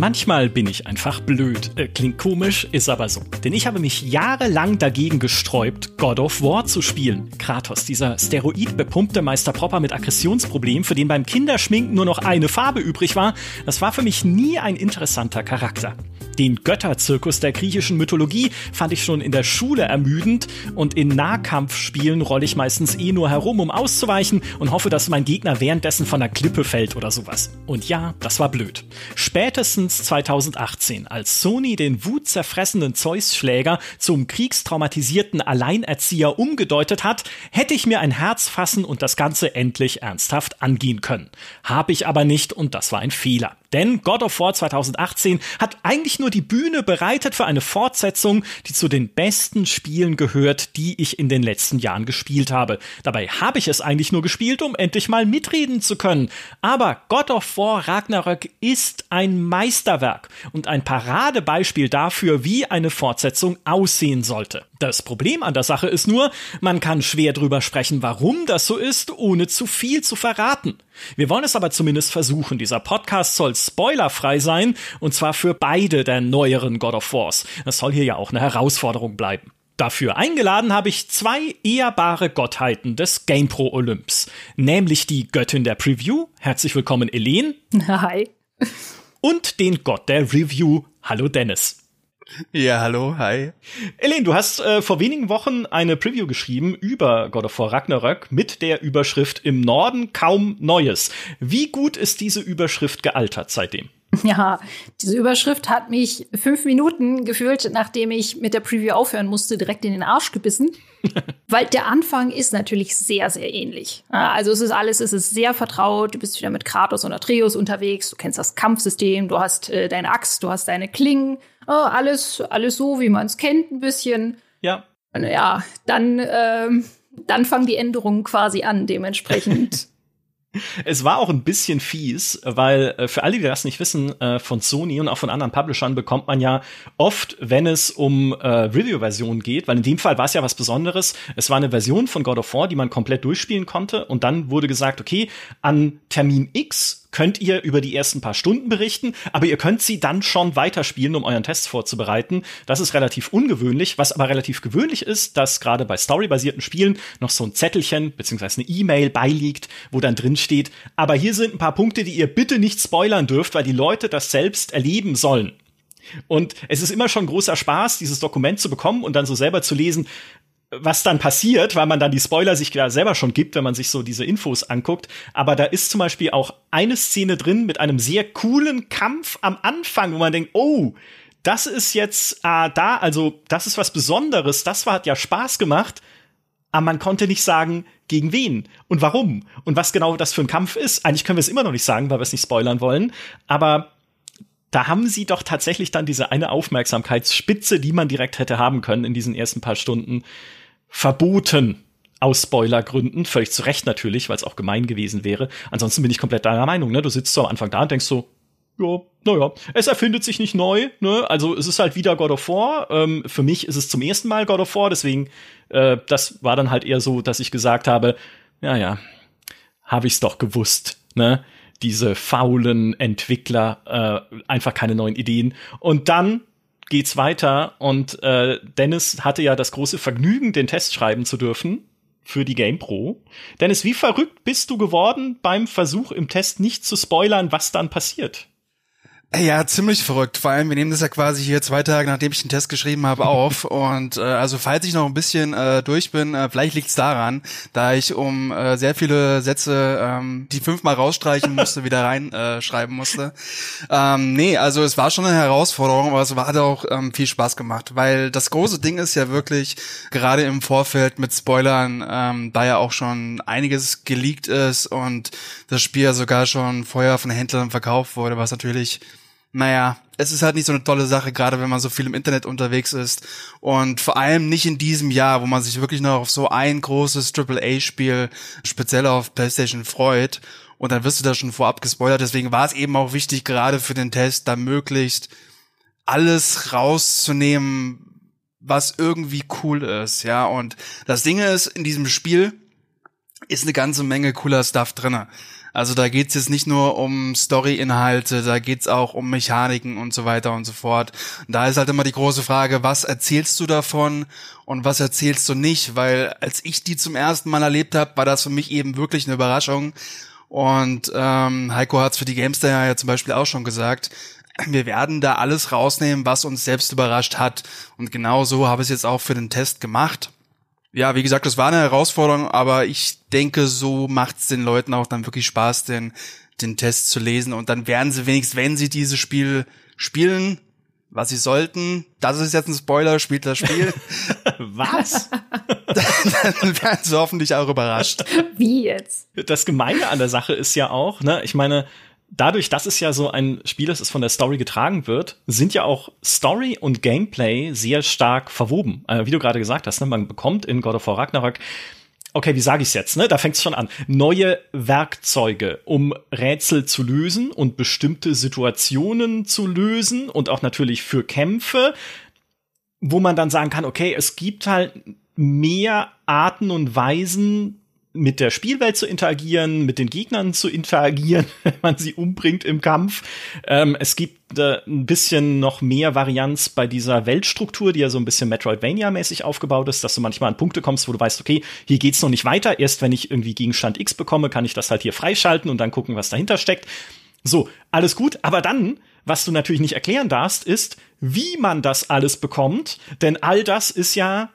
Manchmal bin ich einfach blöd. Äh, klingt komisch, ist aber so. Denn ich habe mich jahrelang dagegen gesträubt, God of War zu spielen. Kratos, dieser steroidbepumpte Meister Propper mit Aggressionsproblem, für den beim Kinderschminken nur noch eine Farbe übrig war, das war für mich nie ein interessanter Charakter. Den Götterzirkus der griechischen Mythologie fand ich schon in der Schule ermüdend und in Nahkampfspielen rolle ich meistens eh nur herum, um auszuweichen und hoffe, dass mein Gegner währenddessen von der Klippe fällt oder sowas. Und ja, das war blöd. Spätestens 2018, als Sony den wutzerfressenden Zeus-Schläger zum kriegstraumatisierten Alleinerzieher umgedeutet hat, hätte ich mir ein Herz fassen und das Ganze endlich ernsthaft angehen können. Hab ich aber nicht und das war ein Fehler. Denn God of War 2018 hat eigentlich nur die Bühne bereitet für eine Fortsetzung, die zu den besten Spielen gehört, die ich in den letzten Jahren gespielt habe. Dabei habe ich es eigentlich nur gespielt, um endlich mal mitreden zu können. Aber God of War Ragnarök ist ein Meisterwerk und ein Paradebeispiel dafür, wie eine Fortsetzung aussehen sollte. Das Problem an der Sache ist nur, man kann schwer drüber sprechen, warum das so ist, ohne zu viel zu verraten. Wir wollen es aber zumindest versuchen. Dieser Podcast soll spoilerfrei sein, und zwar für beide der neueren God of Wars. Das soll hier ja auch eine Herausforderung bleiben. Dafür eingeladen habe ich zwei ehrbare Gottheiten des GamePro Olymps, nämlich die Göttin der Preview. Herzlich willkommen, Elen. Hi. Und den Gott der Review. Hallo, Dennis. Ja, hallo, hi. Elaine, du hast äh, vor wenigen Wochen eine Preview geschrieben über God of War Ragnarök mit der Überschrift Im Norden kaum Neues. Wie gut ist diese Überschrift gealtert seitdem? Ja, diese Überschrift hat mich fünf Minuten gefühlt, nachdem ich mit der Preview aufhören musste, direkt in den Arsch gebissen. Weil der Anfang ist natürlich sehr, sehr ähnlich. Also es ist alles, es ist sehr vertraut. Du bist wieder mit Kratos und Atreus unterwegs. Du kennst das Kampfsystem. Du hast äh, deine Axt, du hast deine Klingen. Oh, alles, alles so, wie man es kennt, ein bisschen. Ja. Ja, dann, ähm, dann fangen die Änderungen quasi an, dementsprechend. Es war auch ein bisschen fies, weil äh, für alle, die das nicht wissen, äh, von Sony und auch von anderen Publishern bekommt man ja oft, wenn es um äh, Review-Versionen geht, weil in dem Fall war es ja was Besonderes. Es war eine Version von God of War, die man komplett durchspielen konnte und dann wurde gesagt, okay, an Termin X könnt ihr über die ersten paar Stunden berichten, aber ihr könnt sie dann schon weiterspielen, um euren Test vorzubereiten. Das ist relativ ungewöhnlich, was aber relativ gewöhnlich ist, dass gerade bei storybasierten Spielen noch so ein Zettelchen beziehungsweise eine E-Mail beiliegt, wo dann drin steht, aber hier sind ein paar Punkte, die ihr bitte nicht spoilern dürft, weil die Leute das selbst erleben sollen. Und es ist immer schon großer Spaß, dieses Dokument zu bekommen und dann so selber zu lesen, was dann passiert, weil man dann die Spoiler sich da selber schon gibt, wenn man sich so diese Infos anguckt. Aber da ist zum Beispiel auch eine Szene drin mit einem sehr coolen Kampf am Anfang, wo man denkt, oh, das ist jetzt äh, da, also das ist was Besonderes, das war, hat ja Spaß gemacht. Aber man konnte nicht sagen, gegen wen und warum und was genau das für ein Kampf ist. Eigentlich können wir es immer noch nicht sagen, weil wir es nicht spoilern wollen. Aber da haben sie doch tatsächlich dann diese eine Aufmerksamkeitsspitze, die man direkt hätte haben können in diesen ersten paar Stunden, verboten aus Spoilergründen, völlig zu Recht natürlich, weil es auch gemein gewesen wäre. Ansonsten bin ich komplett deiner Meinung, ne? Du sitzt so am Anfang da und denkst so, ja, naja, es erfindet sich nicht neu, ne? Also es ist halt wieder God of War. Ähm, für mich ist es zum ersten Mal God of War, deswegen, äh, das war dann halt eher so, dass ich gesagt habe, ja, ja, habe ich's doch gewusst, ne? Diese faulen Entwickler, äh, einfach keine neuen Ideen. Und dann geht's weiter und äh, Dennis hatte ja das große Vergnügen, den Test schreiben zu dürfen für die Game Pro. Dennis, wie verrückt bist du geworden beim Versuch im Test nicht zu spoilern, was dann passiert? Ja, ziemlich verrückt. Vor allem, wir nehmen das ja quasi hier zwei Tage, nachdem ich den Test geschrieben habe, auf. Und äh, also falls ich noch ein bisschen äh, durch bin, äh, vielleicht liegt's daran, da ich um äh, sehr viele Sätze, ähm, die fünfmal rausstreichen musste, wieder reinschreiben äh, musste. Ähm, nee, also es war schon eine Herausforderung, aber es hat auch ähm, viel Spaß gemacht. Weil das große Ding ist ja wirklich, gerade im Vorfeld mit Spoilern, ähm, da ja auch schon einiges geleakt ist und das Spiel ja sogar schon vorher von Händlern verkauft wurde, was natürlich naja, es ist halt nicht so eine tolle Sache, gerade wenn man so viel im Internet unterwegs ist. Und vor allem nicht in diesem Jahr, wo man sich wirklich noch auf so ein großes AAA-Spiel speziell auf PlayStation freut. Und dann wirst du da schon vorab gespoilert. Deswegen war es eben auch wichtig, gerade für den Test, da möglichst alles rauszunehmen, was irgendwie cool ist, ja. Und das Ding ist, in diesem Spiel ist eine ganze Menge cooler Stuff drinne. Also da geht's jetzt nicht nur um Story-Inhalte, da geht's auch um Mechaniken und so weiter und so fort. Und da ist halt immer die große Frage, was erzählst du davon und was erzählst du nicht? Weil als ich die zum ersten Mal erlebt habe, war das für mich eben wirklich eine Überraschung. Und ähm, Heiko hat's für die Gamester ja zum Beispiel auch schon gesagt. Wir werden da alles rausnehmen, was uns selbst überrascht hat. Und genau so habe ich es jetzt auch für den Test gemacht. Ja, wie gesagt, das war eine Herausforderung, aber ich denke, so macht's den Leuten auch dann wirklich Spaß, den, den Test zu lesen. Und dann werden sie wenigstens, wenn sie dieses Spiel spielen, was sie sollten, das ist jetzt ein Spoiler, spielt das Spiel. was? dann werden sie hoffentlich auch überrascht. Wie jetzt? Das Gemeine an der Sache ist ja auch, ne, ich meine, dadurch, dass es ja so ein Spiel ist, das von der Story getragen wird, sind ja auch Story und Gameplay sehr stark verwoben. Äh, wie du gerade gesagt hast, ne, man bekommt in God of War Ragnarok okay, wie sage ich es jetzt, ne? Da fängt es schon an. Neue Werkzeuge, um Rätsel zu lösen und bestimmte Situationen zu lösen und auch natürlich für Kämpfe, wo man dann sagen kann, okay, es gibt halt mehr Arten und Weisen, mit der Spielwelt zu interagieren, mit den Gegnern zu interagieren, wenn man sie umbringt im Kampf. Ähm, es gibt äh, ein bisschen noch mehr Varianz bei dieser Weltstruktur, die ja so ein bisschen Metroidvania-mäßig aufgebaut ist, dass du manchmal an Punkte kommst, wo du weißt, okay, hier geht's noch nicht weiter. Erst wenn ich irgendwie Gegenstand X bekomme, kann ich das halt hier freischalten und dann gucken, was dahinter steckt. So, alles gut. Aber dann, was du natürlich nicht erklären darfst, ist, wie man das alles bekommt. Denn all das ist ja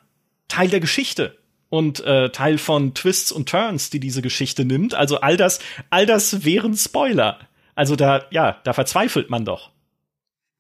Teil der Geschichte und äh, Teil von Twists und Turns, die diese Geschichte nimmt. Also all das, all das wären Spoiler. Also da, ja, da verzweifelt man doch.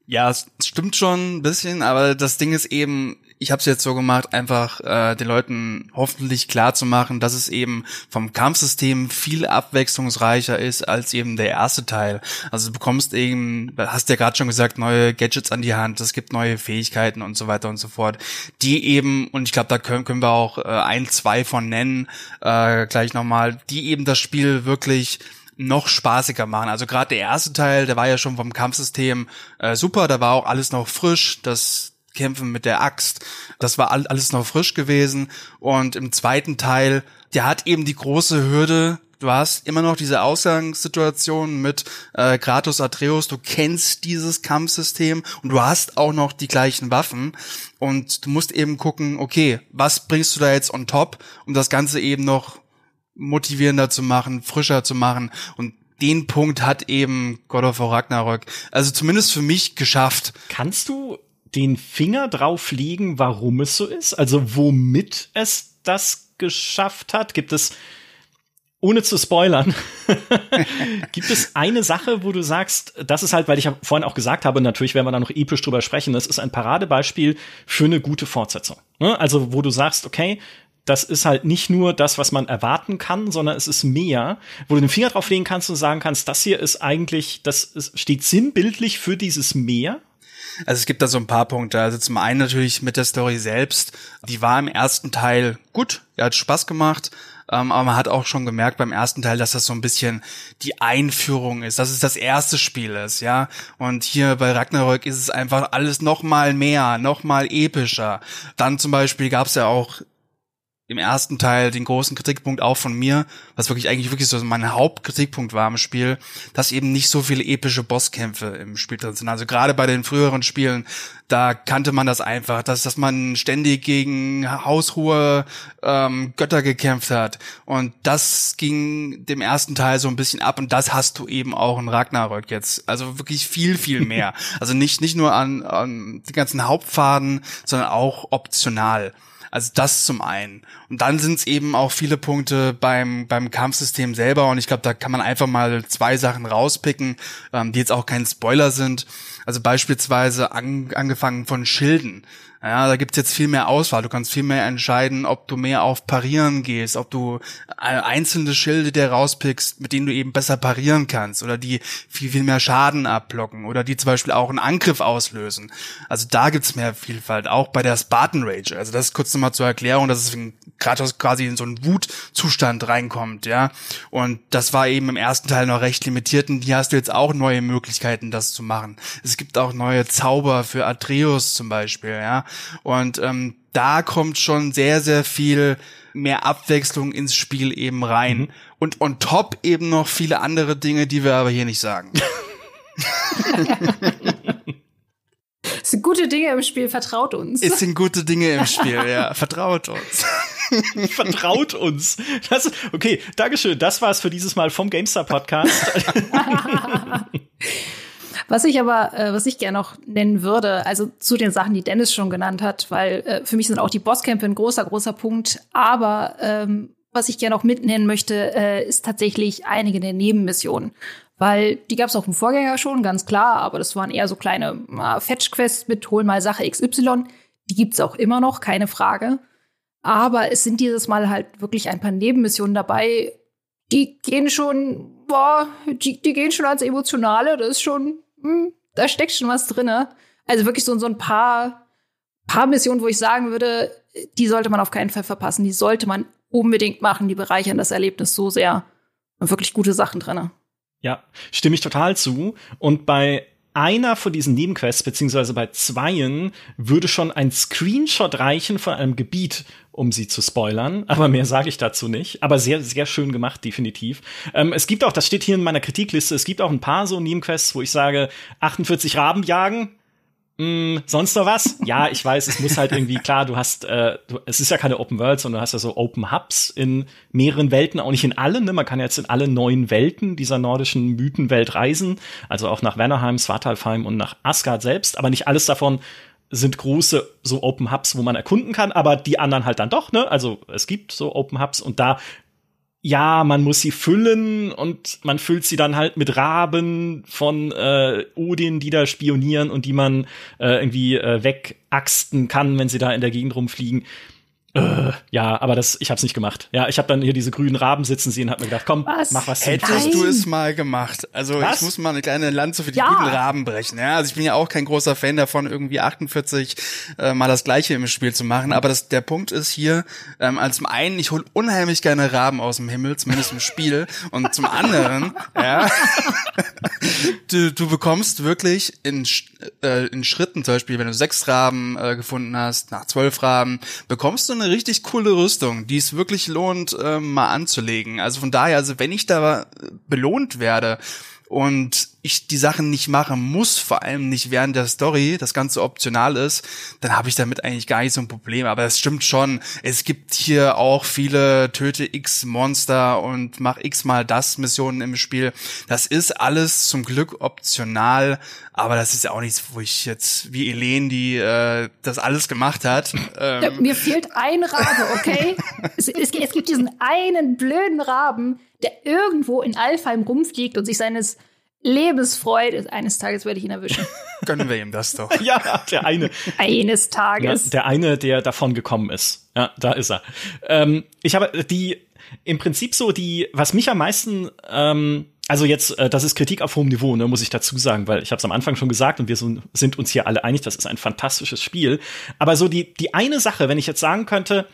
Ja, es stimmt schon ein bisschen, aber das Ding ist eben, ich habe es jetzt so gemacht, einfach äh, den Leuten hoffentlich klar zu machen, dass es eben vom Kampfsystem viel abwechslungsreicher ist als eben der erste Teil. Also du bekommst eben, hast ja gerade schon gesagt, neue Gadgets an die Hand, es gibt neue Fähigkeiten und so weiter und so fort, die eben, und ich glaube, da können, können wir auch äh, ein, zwei von nennen, äh, gleich nochmal, die eben das Spiel wirklich noch spaßiger machen. Also gerade der erste Teil, der war ja schon vom Kampfsystem äh, super, da war auch alles noch frisch, das Kämpfen mit der Axt. Das war alles noch frisch gewesen. Und im zweiten Teil, der hat eben die große Hürde, du hast immer noch diese Ausgangssituation mit äh, Kratos Atreus, du kennst dieses Kampfsystem und du hast auch noch die gleichen Waffen und du musst eben gucken, okay, was bringst du da jetzt on top, um das Ganze eben noch motivierender zu machen, frischer zu machen und den Punkt hat eben God of War Ragnarök, also zumindest für mich geschafft. Kannst du den Finger drauf legen, warum es so ist? Also womit es das geschafft hat? Gibt es, ohne zu spoilern, gibt es eine Sache, wo du sagst, das ist halt, weil ich vorhin auch gesagt habe, natürlich werden wir da noch episch drüber sprechen, das ist ein Paradebeispiel für eine gute Fortsetzung. Ne? Also wo du sagst, okay, das ist halt nicht nur das, was man erwarten kann, sondern es ist mehr, wo du den Finger drauf legen kannst und sagen kannst, das hier ist eigentlich, das ist, steht sinnbildlich für dieses Meer also es gibt da so ein paar Punkte. Also zum einen natürlich mit der Story selbst. Die war im ersten Teil gut, er hat Spaß gemacht. Ähm, aber man hat auch schon gemerkt beim ersten Teil, dass das so ein bisschen die Einführung ist, dass es das erste Spiel ist, ja. Und hier bei Ragnarök ist es einfach alles noch mal mehr, noch mal epischer. Dann zum Beispiel gab es ja auch im ersten Teil den großen Kritikpunkt auch von mir, was wirklich eigentlich wirklich so mein Hauptkritikpunkt war im Spiel, dass eben nicht so viele epische Bosskämpfe im Spiel drin sind. Also gerade bei den früheren Spielen, da kannte man das einfach, dass, dass man ständig gegen haushohe ähm, Götter gekämpft hat. Und das ging dem ersten Teil so ein bisschen ab und das hast du eben auch in Ragnarök jetzt. Also wirklich viel, viel mehr. also nicht, nicht nur an, an die ganzen Hauptpfaden, sondern auch optional. Also das zum einen. Und dann sind es eben auch viele Punkte beim, beim Kampfsystem selber. Und ich glaube, da kann man einfach mal zwei Sachen rauspicken, ähm, die jetzt auch kein Spoiler sind. Also beispielsweise an, angefangen von Schilden. Ja, da gibt's jetzt viel mehr Auswahl. Du kannst viel mehr entscheiden, ob du mehr auf Parieren gehst, ob du äh, einzelne Schilde dir rauspickst, mit denen du eben besser parieren kannst oder die viel, viel mehr Schaden abblocken oder die zum Beispiel auch einen Angriff auslösen. Also da gibt's mehr Vielfalt, auch bei der Spartan Rage. Also das kurz nochmal zur Erklärung, dass es Kratos quasi in so einen Wutzustand reinkommt, ja. Und das war eben im ersten Teil noch recht limitiert und hier hast du jetzt auch neue Möglichkeiten, das zu machen. Es gibt auch neue Zauber für Atreus zum Beispiel, ja Und ähm, da kommt schon sehr, sehr viel mehr Abwechslung ins Spiel eben rein. Mhm. Und on top eben noch viele andere Dinge, die wir aber hier nicht sagen. Es sind gute Dinge im Spiel, vertraut uns. Es sind gute Dinge im Spiel, ja. Vertraut uns. vertraut uns. Das, okay, Dankeschön. Das war's für dieses Mal vom GameStar Podcast. Was ich aber, äh, was ich gerne noch nennen würde, also zu den Sachen, die Dennis schon genannt hat, weil äh, für mich sind auch die Bosskämpfe ein großer, großer Punkt. Aber ähm, was ich gerne noch mitnennen möchte, äh, ist tatsächlich einige der Nebenmissionen. Weil die gab es auch im Vorgänger schon, ganz klar, aber das waren eher so kleine äh, Fetch-Quests mit Hol mal Sache XY. Die gibt's auch immer noch, keine Frage. Aber es sind dieses Mal halt wirklich ein paar Nebenmissionen dabei, die gehen schon, boah, die, die gehen schon als emotionale, das ist schon, hm, da steckt schon was drinne. Also wirklich so, so ein paar, paar Missionen, wo ich sagen würde, die sollte man auf keinen Fall verpassen. Die sollte man unbedingt machen, die bereichern das Erlebnis so sehr. Und wirklich gute Sachen drinne. Ja, stimme ich total zu. Und bei einer von diesen Nebenquests, beziehungsweise bei zweien, würde schon ein Screenshot reichen von einem Gebiet, um sie zu spoilern. Aber mehr sage ich dazu nicht. Aber sehr, sehr schön gemacht, definitiv. Ähm, es gibt auch, das steht hier in meiner Kritikliste, es gibt auch ein paar so Nebenquests, wo ich sage, 48 Raben jagen, Mm, sonst noch was? Ja, ich weiß, es muss halt irgendwie klar, du hast, äh, du, es ist ja keine Open World, sondern du hast ja so Open Hubs in mehreren Welten, auch nicht in allen, ne? Man kann jetzt in alle neuen Welten dieser nordischen Mythenwelt reisen, also auch nach Wernerheim, Svartalfheim und nach Asgard selbst, aber nicht alles davon sind große so Open Hubs, wo man erkunden kann, aber die anderen halt dann doch, ne? Also es gibt so Open Hubs und da ja, man muss sie füllen und man füllt sie dann halt mit Raben von äh, Odin, die da spionieren und die man äh, irgendwie äh, wegaxten kann, wenn sie da in der Gegend rumfliegen. Äh, ja, aber das, ich hab's nicht gemacht. Ja, ich habe dann hier diese grünen Raben sitzen sehen und hab mir gedacht, komm, was? mach was. Hättest du es mal gemacht? Also was? ich muss mal eine kleine Lanze für die ja. guten Raben brechen. Ja, also ich bin ja auch kein großer Fan davon, irgendwie 48 äh, mal das Gleiche im Spiel zu machen. Aber das, der Punkt ist hier, ähm, also zum einen, ich hol unheimlich gerne Raben aus dem Himmel, zumindest im Spiel. Und zum anderen, ja, du, du bekommst wirklich in, äh, in Schritten, zum Beispiel, wenn du sechs Raben äh, gefunden hast, nach zwölf Raben, bekommst du eine richtig coole Rüstung, die es wirklich lohnt, äh, mal anzulegen. Also von daher, also wenn ich da belohnt werde, und ich die Sachen nicht machen muss, vor allem nicht während der Story, das Ganze optional ist, dann habe ich damit eigentlich gar nicht so ein Problem. Aber es stimmt schon, es gibt hier auch viele Töte X Monster und mach X mal das Missionen im Spiel. Das ist alles zum Glück optional, aber das ist ja auch nichts, wo ich jetzt wie Elen, die äh, das alles gemacht hat. Ähm. Ja, mir fehlt ein Rabe, okay? es, es, es gibt diesen einen blöden Raben, der irgendwo in Alfheim rumfliegt und sich seines Lebens freut. Eines Tages werde ich ihn erwischen. Gönnen wir ihm das doch. ja, der eine. Eines Tages. Ja, der eine, der davon gekommen ist. Ja, da ist er. Ähm, ich habe die, im Prinzip so die, was mich am meisten, ähm, also jetzt, äh, das ist Kritik auf hohem Niveau, ne, muss ich dazu sagen, weil ich habe es am Anfang schon gesagt und wir so, sind uns hier alle einig, das ist ein fantastisches Spiel. Aber so die, die eine Sache, wenn ich jetzt sagen könnte,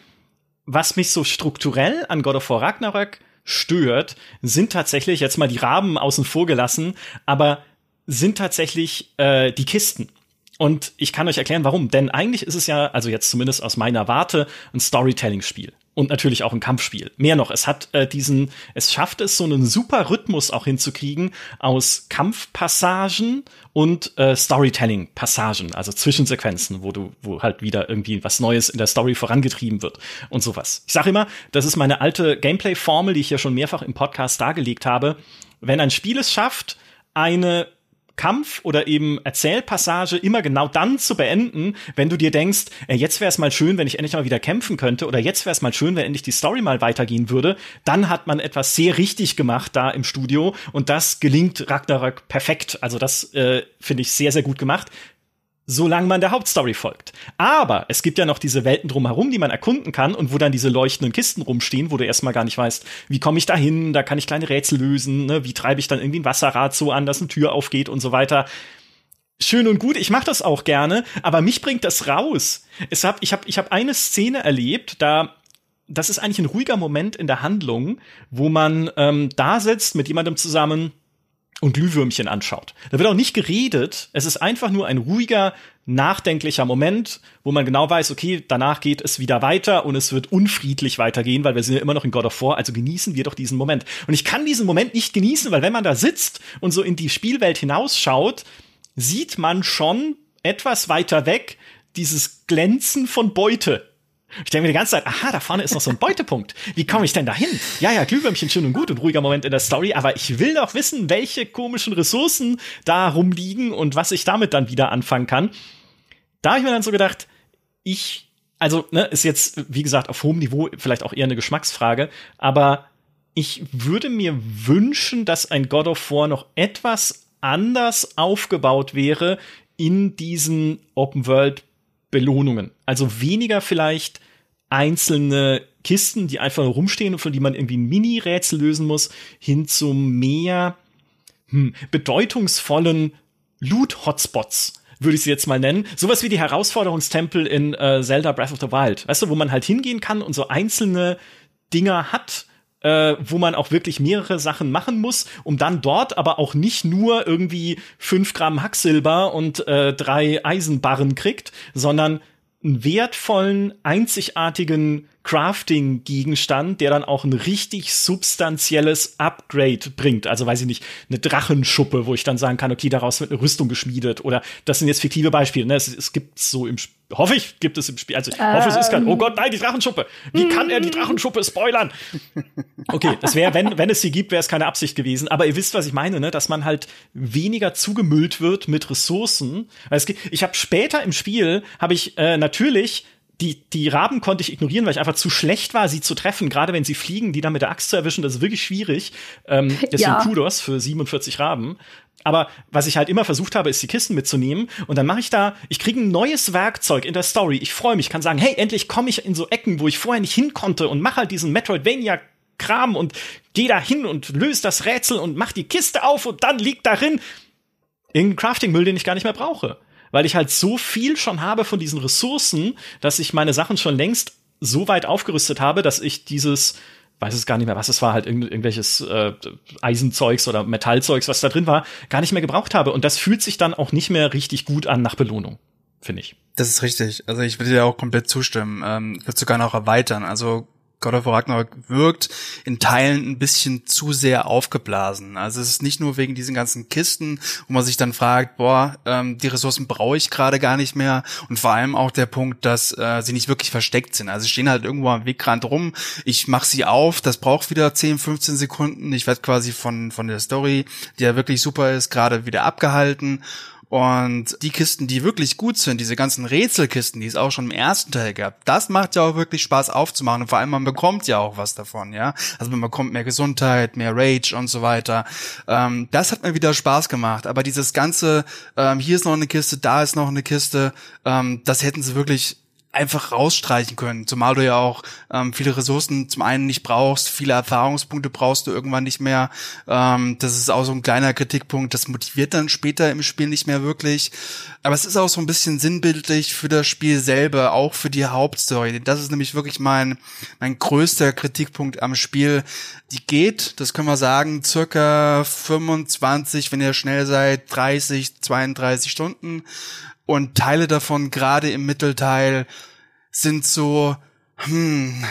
was mich so strukturell an God of War Ragnarök stört, sind tatsächlich, jetzt mal die Raben außen vor gelassen, aber sind tatsächlich äh, die Kisten. Und ich kann euch erklären, warum. Denn eigentlich ist es ja, also jetzt zumindest aus meiner Warte, ein Storytelling-Spiel und natürlich auch ein Kampfspiel. Mehr noch, es hat äh, diesen, es schafft es, so einen super Rhythmus auch hinzukriegen aus Kampfpassagen und äh, Storytelling-Passagen, also Zwischensequenzen, wo du, wo halt wieder irgendwie was Neues in der Story vorangetrieben wird und sowas. Ich sage immer, das ist meine alte Gameplay-Formel, die ich ja schon mehrfach im Podcast dargelegt habe. Wenn ein Spiel es schafft, eine Kampf oder eben Erzählpassage immer genau dann zu beenden, wenn du dir denkst, jetzt wäre es mal schön, wenn ich endlich mal wieder kämpfen könnte oder jetzt wäre es mal schön, wenn endlich die Story mal weitergehen würde, dann hat man etwas sehr richtig gemacht da im Studio und das gelingt Ragnarök perfekt. Also das äh, finde ich sehr, sehr gut gemacht solange man der Hauptstory folgt. Aber es gibt ja noch diese Welten drumherum, die man erkunden kann und wo dann diese leuchtenden Kisten rumstehen, wo du erstmal gar nicht weißt, wie komme ich da hin, da kann ich kleine Rätsel lösen, ne? wie treibe ich dann irgendwie ein Wasserrad so an, dass eine Tür aufgeht und so weiter. Schön und gut, ich mache das auch gerne, aber mich bringt das raus. Es hab, ich habe ich hab eine Szene erlebt, da das ist eigentlich ein ruhiger Moment in der Handlung, wo man ähm, da sitzt mit jemandem zusammen und Glühwürmchen anschaut. Da wird auch nicht geredet. Es ist einfach nur ein ruhiger, nachdenklicher Moment, wo man genau weiß, okay, danach geht es wieder weiter und es wird unfriedlich weitergehen, weil wir sind ja immer noch in God of War, also genießen wir doch diesen Moment. Und ich kann diesen Moment nicht genießen, weil wenn man da sitzt und so in die Spielwelt hinausschaut, sieht man schon etwas weiter weg dieses Glänzen von Beute. Ich denke mir die ganze Zeit, aha, da vorne ist noch so ein Beutepunkt. Wie komme ich denn da hin? Ja, ja, Glühwürmchen schön und gut und ruhiger Moment in der Story, aber ich will doch wissen, welche komischen Ressourcen da rumliegen und was ich damit dann wieder anfangen kann. Da habe ich mir dann so gedacht, ich, also, ne, ist jetzt, wie gesagt, auf hohem Niveau vielleicht auch eher eine Geschmacksfrage, aber ich würde mir wünschen, dass ein God of War noch etwas anders aufgebaut wäre in diesen Open World Belohnungen. Also weniger vielleicht einzelne Kisten, die einfach rumstehen und von die man irgendwie ein Mini-Rätsel lösen muss, hin zu mehr hm, bedeutungsvollen Loot-Hotspots würde ich sie jetzt mal nennen. Sowas wie die Herausforderungstempel in äh, Zelda Breath of the Wild. Weißt du, wo man halt hingehen kann und so einzelne Dinger hat, äh, wo man auch wirklich mehrere Sachen machen muss, um dann dort aber auch nicht nur irgendwie fünf Gramm Hacksilber und äh, drei Eisenbarren kriegt, sondern einen wertvollen, einzigartigen Crafting-Gegenstand, der dann auch ein richtig substanzielles Upgrade bringt. Also weiß ich nicht, eine Drachenschuppe, wo ich dann sagen kann, okay, daraus wird eine Rüstung geschmiedet. Oder das sind jetzt fiktive Beispiele. Ne? Es, es gibt so im Spiel hoffe ich, gibt es im Spiel. Also ich ähm. hoffe, es ist kein. Oh Gott, nein, die Drachenschuppe. Wie kann er die Drachenschuppe spoilern? Okay, das wäre, wenn, wenn es sie gibt, wäre es keine Absicht gewesen. Aber ihr wisst, was ich meine, ne? Dass man halt weniger zugemüllt wird mit Ressourcen. Ich habe später im Spiel habe ich äh, natürlich die, die Raben konnte ich ignorieren, weil ich einfach zu schlecht war, sie zu treffen. Gerade wenn sie fliegen, die dann mit der Axt zu erwischen, das ist wirklich schwierig. Ähm, deswegen ja. Kudos für 47 Raben. Aber was ich halt immer versucht habe, ist die Kisten mitzunehmen. Und dann mache ich da, ich kriege ein neues Werkzeug in der Story. Ich freue mich, kann sagen, hey, endlich komme ich in so Ecken, wo ich vorher nicht hin konnte und mache halt diesen Metroidvania Kram und geh da hin und löse das Rätsel und mach die Kiste auf und dann liegt darin irgendein Crafting-Müll, den ich gar nicht mehr brauche weil ich halt so viel schon habe von diesen Ressourcen, dass ich meine Sachen schon längst so weit aufgerüstet habe, dass ich dieses weiß es gar nicht mehr, was es war, halt irgend, irgendwelches äh, Eisenzeugs oder Metallzeugs, was da drin war, gar nicht mehr gebraucht habe. Und das fühlt sich dann auch nicht mehr richtig gut an nach Belohnung, finde ich. Das ist richtig. Also ich würde dir auch komplett zustimmen. Ähm, ich würde sogar noch erweitern. Also God of Ragnarok wirkt in Teilen ein bisschen zu sehr aufgeblasen. Also es ist nicht nur wegen diesen ganzen Kisten, wo man sich dann fragt, boah, ähm, die Ressourcen brauche ich gerade gar nicht mehr. Und vor allem auch der Punkt, dass äh, sie nicht wirklich versteckt sind. Also sie stehen halt irgendwo am Wegrand rum. Ich mache sie auf, das braucht wieder 10, 15 Sekunden. Ich werde quasi von, von der Story, die ja wirklich super ist, gerade wieder abgehalten. Und die Kisten, die wirklich gut sind, diese ganzen Rätselkisten, die es auch schon im ersten Teil gab, das macht ja auch wirklich Spaß aufzumachen. Und vor allem, man bekommt ja auch was davon, ja. Also man bekommt mehr Gesundheit, mehr Rage und so weiter. Ähm, das hat mir wieder Spaß gemacht. Aber dieses ganze, ähm, hier ist noch eine Kiste, da ist noch eine Kiste, ähm, das hätten sie wirklich einfach rausstreichen können. Zumal du ja auch ähm, viele Ressourcen zum einen nicht brauchst, viele Erfahrungspunkte brauchst du irgendwann nicht mehr. Ähm, das ist auch so ein kleiner Kritikpunkt. Das motiviert dann später im Spiel nicht mehr wirklich. Aber es ist auch so ein bisschen sinnbildlich für das Spiel selber, auch für die Hauptstory. Das ist nämlich wirklich mein, mein größter Kritikpunkt am Spiel. Die geht, das können wir sagen, circa 25, wenn ihr schnell seid, 30, 32 Stunden und Teile davon, gerade im Mittelteil, sind so, hm,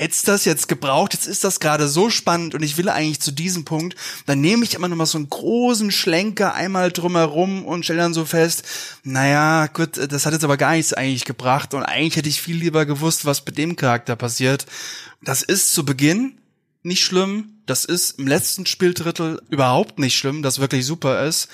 hättest das jetzt gebraucht, jetzt ist das gerade so spannend und ich will eigentlich zu diesem Punkt, dann nehme ich immer noch mal so einen großen Schlenker einmal drumherum und stelle dann so fest, naja, gut, das hat jetzt aber gar nichts eigentlich gebracht und eigentlich hätte ich viel lieber gewusst, was mit dem Charakter passiert. Das ist zu Beginn nicht schlimm, das ist im letzten Spieldrittel überhaupt nicht schlimm, das wirklich super ist.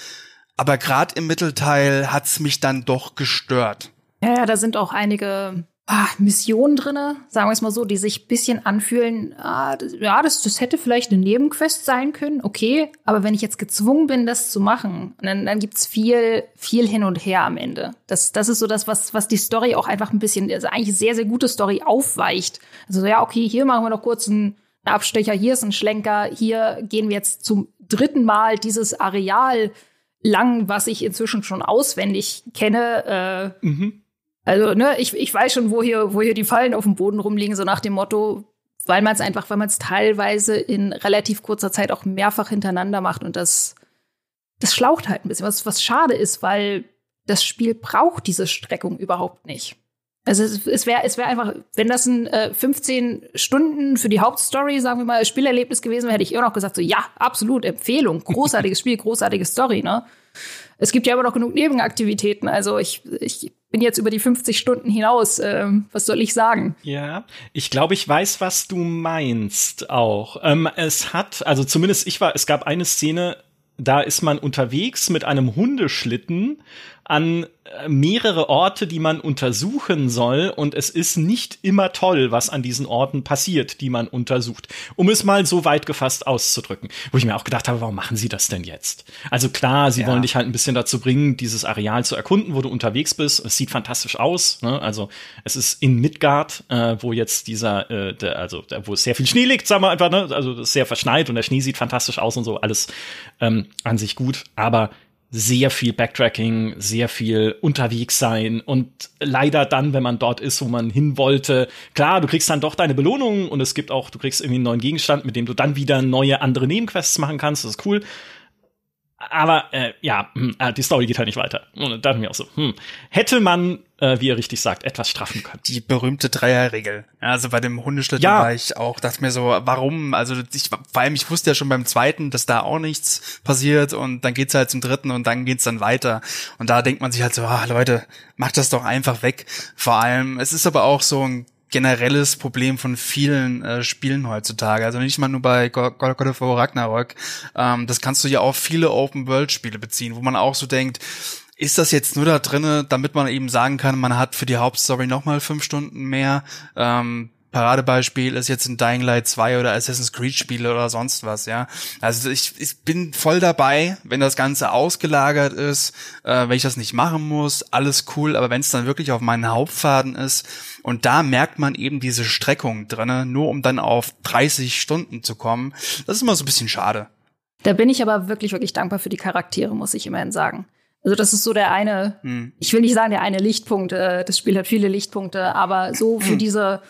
Aber gerade im Mittelteil hat's mich dann doch gestört. Ja, ja, da sind auch einige ah, Missionen drinne, sagen wir es mal so, die sich bisschen anfühlen, ah, das, ja, das, das hätte vielleicht eine Nebenquest sein können, okay, aber wenn ich jetzt gezwungen bin, das zu machen, dann, dann gibt's viel, viel hin und her am Ende. Das, das ist so das, was, was die Story auch einfach ein bisschen, also eigentlich sehr, sehr gute Story aufweicht. Also ja, okay, hier machen wir noch kurz einen Abstecher, hier ist ein Schlenker, hier gehen wir jetzt zum dritten Mal dieses Areal lang, was ich inzwischen schon auswendig kenne. Äh, mhm. Also, ne, ich, ich weiß schon, wo hier, wo hier die Fallen auf dem Boden rumliegen, so nach dem Motto, weil man es einfach, weil man es teilweise in relativ kurzer Zeit auch mehrfach hintereinander macht und das das schlaucht halt ein bisschen, was, was schade ist, weil das Spiel braucht diese Streckung überhaupt nicht. Also es, es wäre es wäre einfach, wenn das ein äh, 15 Stunden für die Hauptstory, sagen wir mal, Spielerlebnis gewesen wäre, hätte ich immer noch gesagt, so ja, absolut, Empfehlung, großartiges Spiel, großartige Story, ne? Es gibt ja aber noch genug Nebenaktivitäten, also ich, ich bin jetzt über die 50 Stunden hinaus, äh, was soll ich sagen? Ja, ich glaube, ich weiß, was du meinst auch. Ähm, es hat, also zumindest ich war, es gab eine Szene, da ist man unterwegs mit einem Hundeschlitten an äh, mehrere Orte, die man untersuchen soll und es ist nicht immer toll, was an diesen Orten passiert, die man untersucht. Um es mal so weit gefasst auszudrücken. Wo ich mir auch gedacht habe, warum machen sie das denn jetzt? Also klar, sie ja. wollen dich halt ein bisschen dazu bringen, dieses Areal zu erkunden, wo du unterwegs bist. Es sieht fantastisch aus. Ne? Also es ist in Midgard, äh, wo jetzt dieser, äh, der, also der, wo es sehr viel Schnee liegt, sagen wir einfach, ne? also es ist sehr verschneit und der Schnee sieht fantastisch aus und so, alles ähm, an sich gut. Aber sehr viel Backtracking, sehr viel unterwegs sein und leider dann, wenn man dort ist, wo man hin wollte, klar, du kriegst dann doch deine Belohnung und es gibt auch, du kriegst irgendwie einen neuen Gegenstand, mit dem du dann wieder neue andere Nebenquests machen kannst, das ist cool. Aber äh, ja, hm, äh, die Story geht halt nicht weiter. Und da dachte ich mir auch so, hm, hätte man, äh, wie er richtig sagt, etwas straffen können. Die berühmte Dreierregel. Also bei dem Hundeschlitten ja. war ich auch, dachte mir so, warum? Also ich, vor allem, ich wusste ja schon beim zweiten, dass da auch nichts passiert und dann geht's halt zum dritten und dann geht's dann weiter. Und da denkt man sich halt so, ah, Leute, macht das doch einfach weg. Vor allem, es ist aber auch so ein generelles Problem von vielen äh, Spielen heutzutage. Also nicht mal nur bei God, God of War Ragnarok. Ähm, das kannst du ja auf viele Open-World-Spiele beziehen, wo man auch so denkt, ist das jetzt nur da drinne, damit man eben sagen kann, man hat für die Hauptstory nochmal fünf Stunden mehr? Ähm, Paradebeispiel ist jetzt ein Dying Light 2 oder Assassin's Creed Spiele oder sonst was, ja. Also ich, ich bin voll dabei, wenn das Ganze ausgelagert ist, äh, wenn ich das nicht machen muss, alles cool, aber wenn es dann wirklich auf meinen Hauptfaden ist und da merkt man eben diese Streckung drinne, nur um dann auf 30 Stunden zu kommen, das ist immer so ein bisschen schade. Da bin ich aber wirklich, wirklich dankbar für die Charaktere, muss ich immerhin sagen. Also das ist so der eine, hm. ich will nicht sagen der eine Lichtpunkt, äh, das Spiel hat viele Lichtpunkte, aber so für diese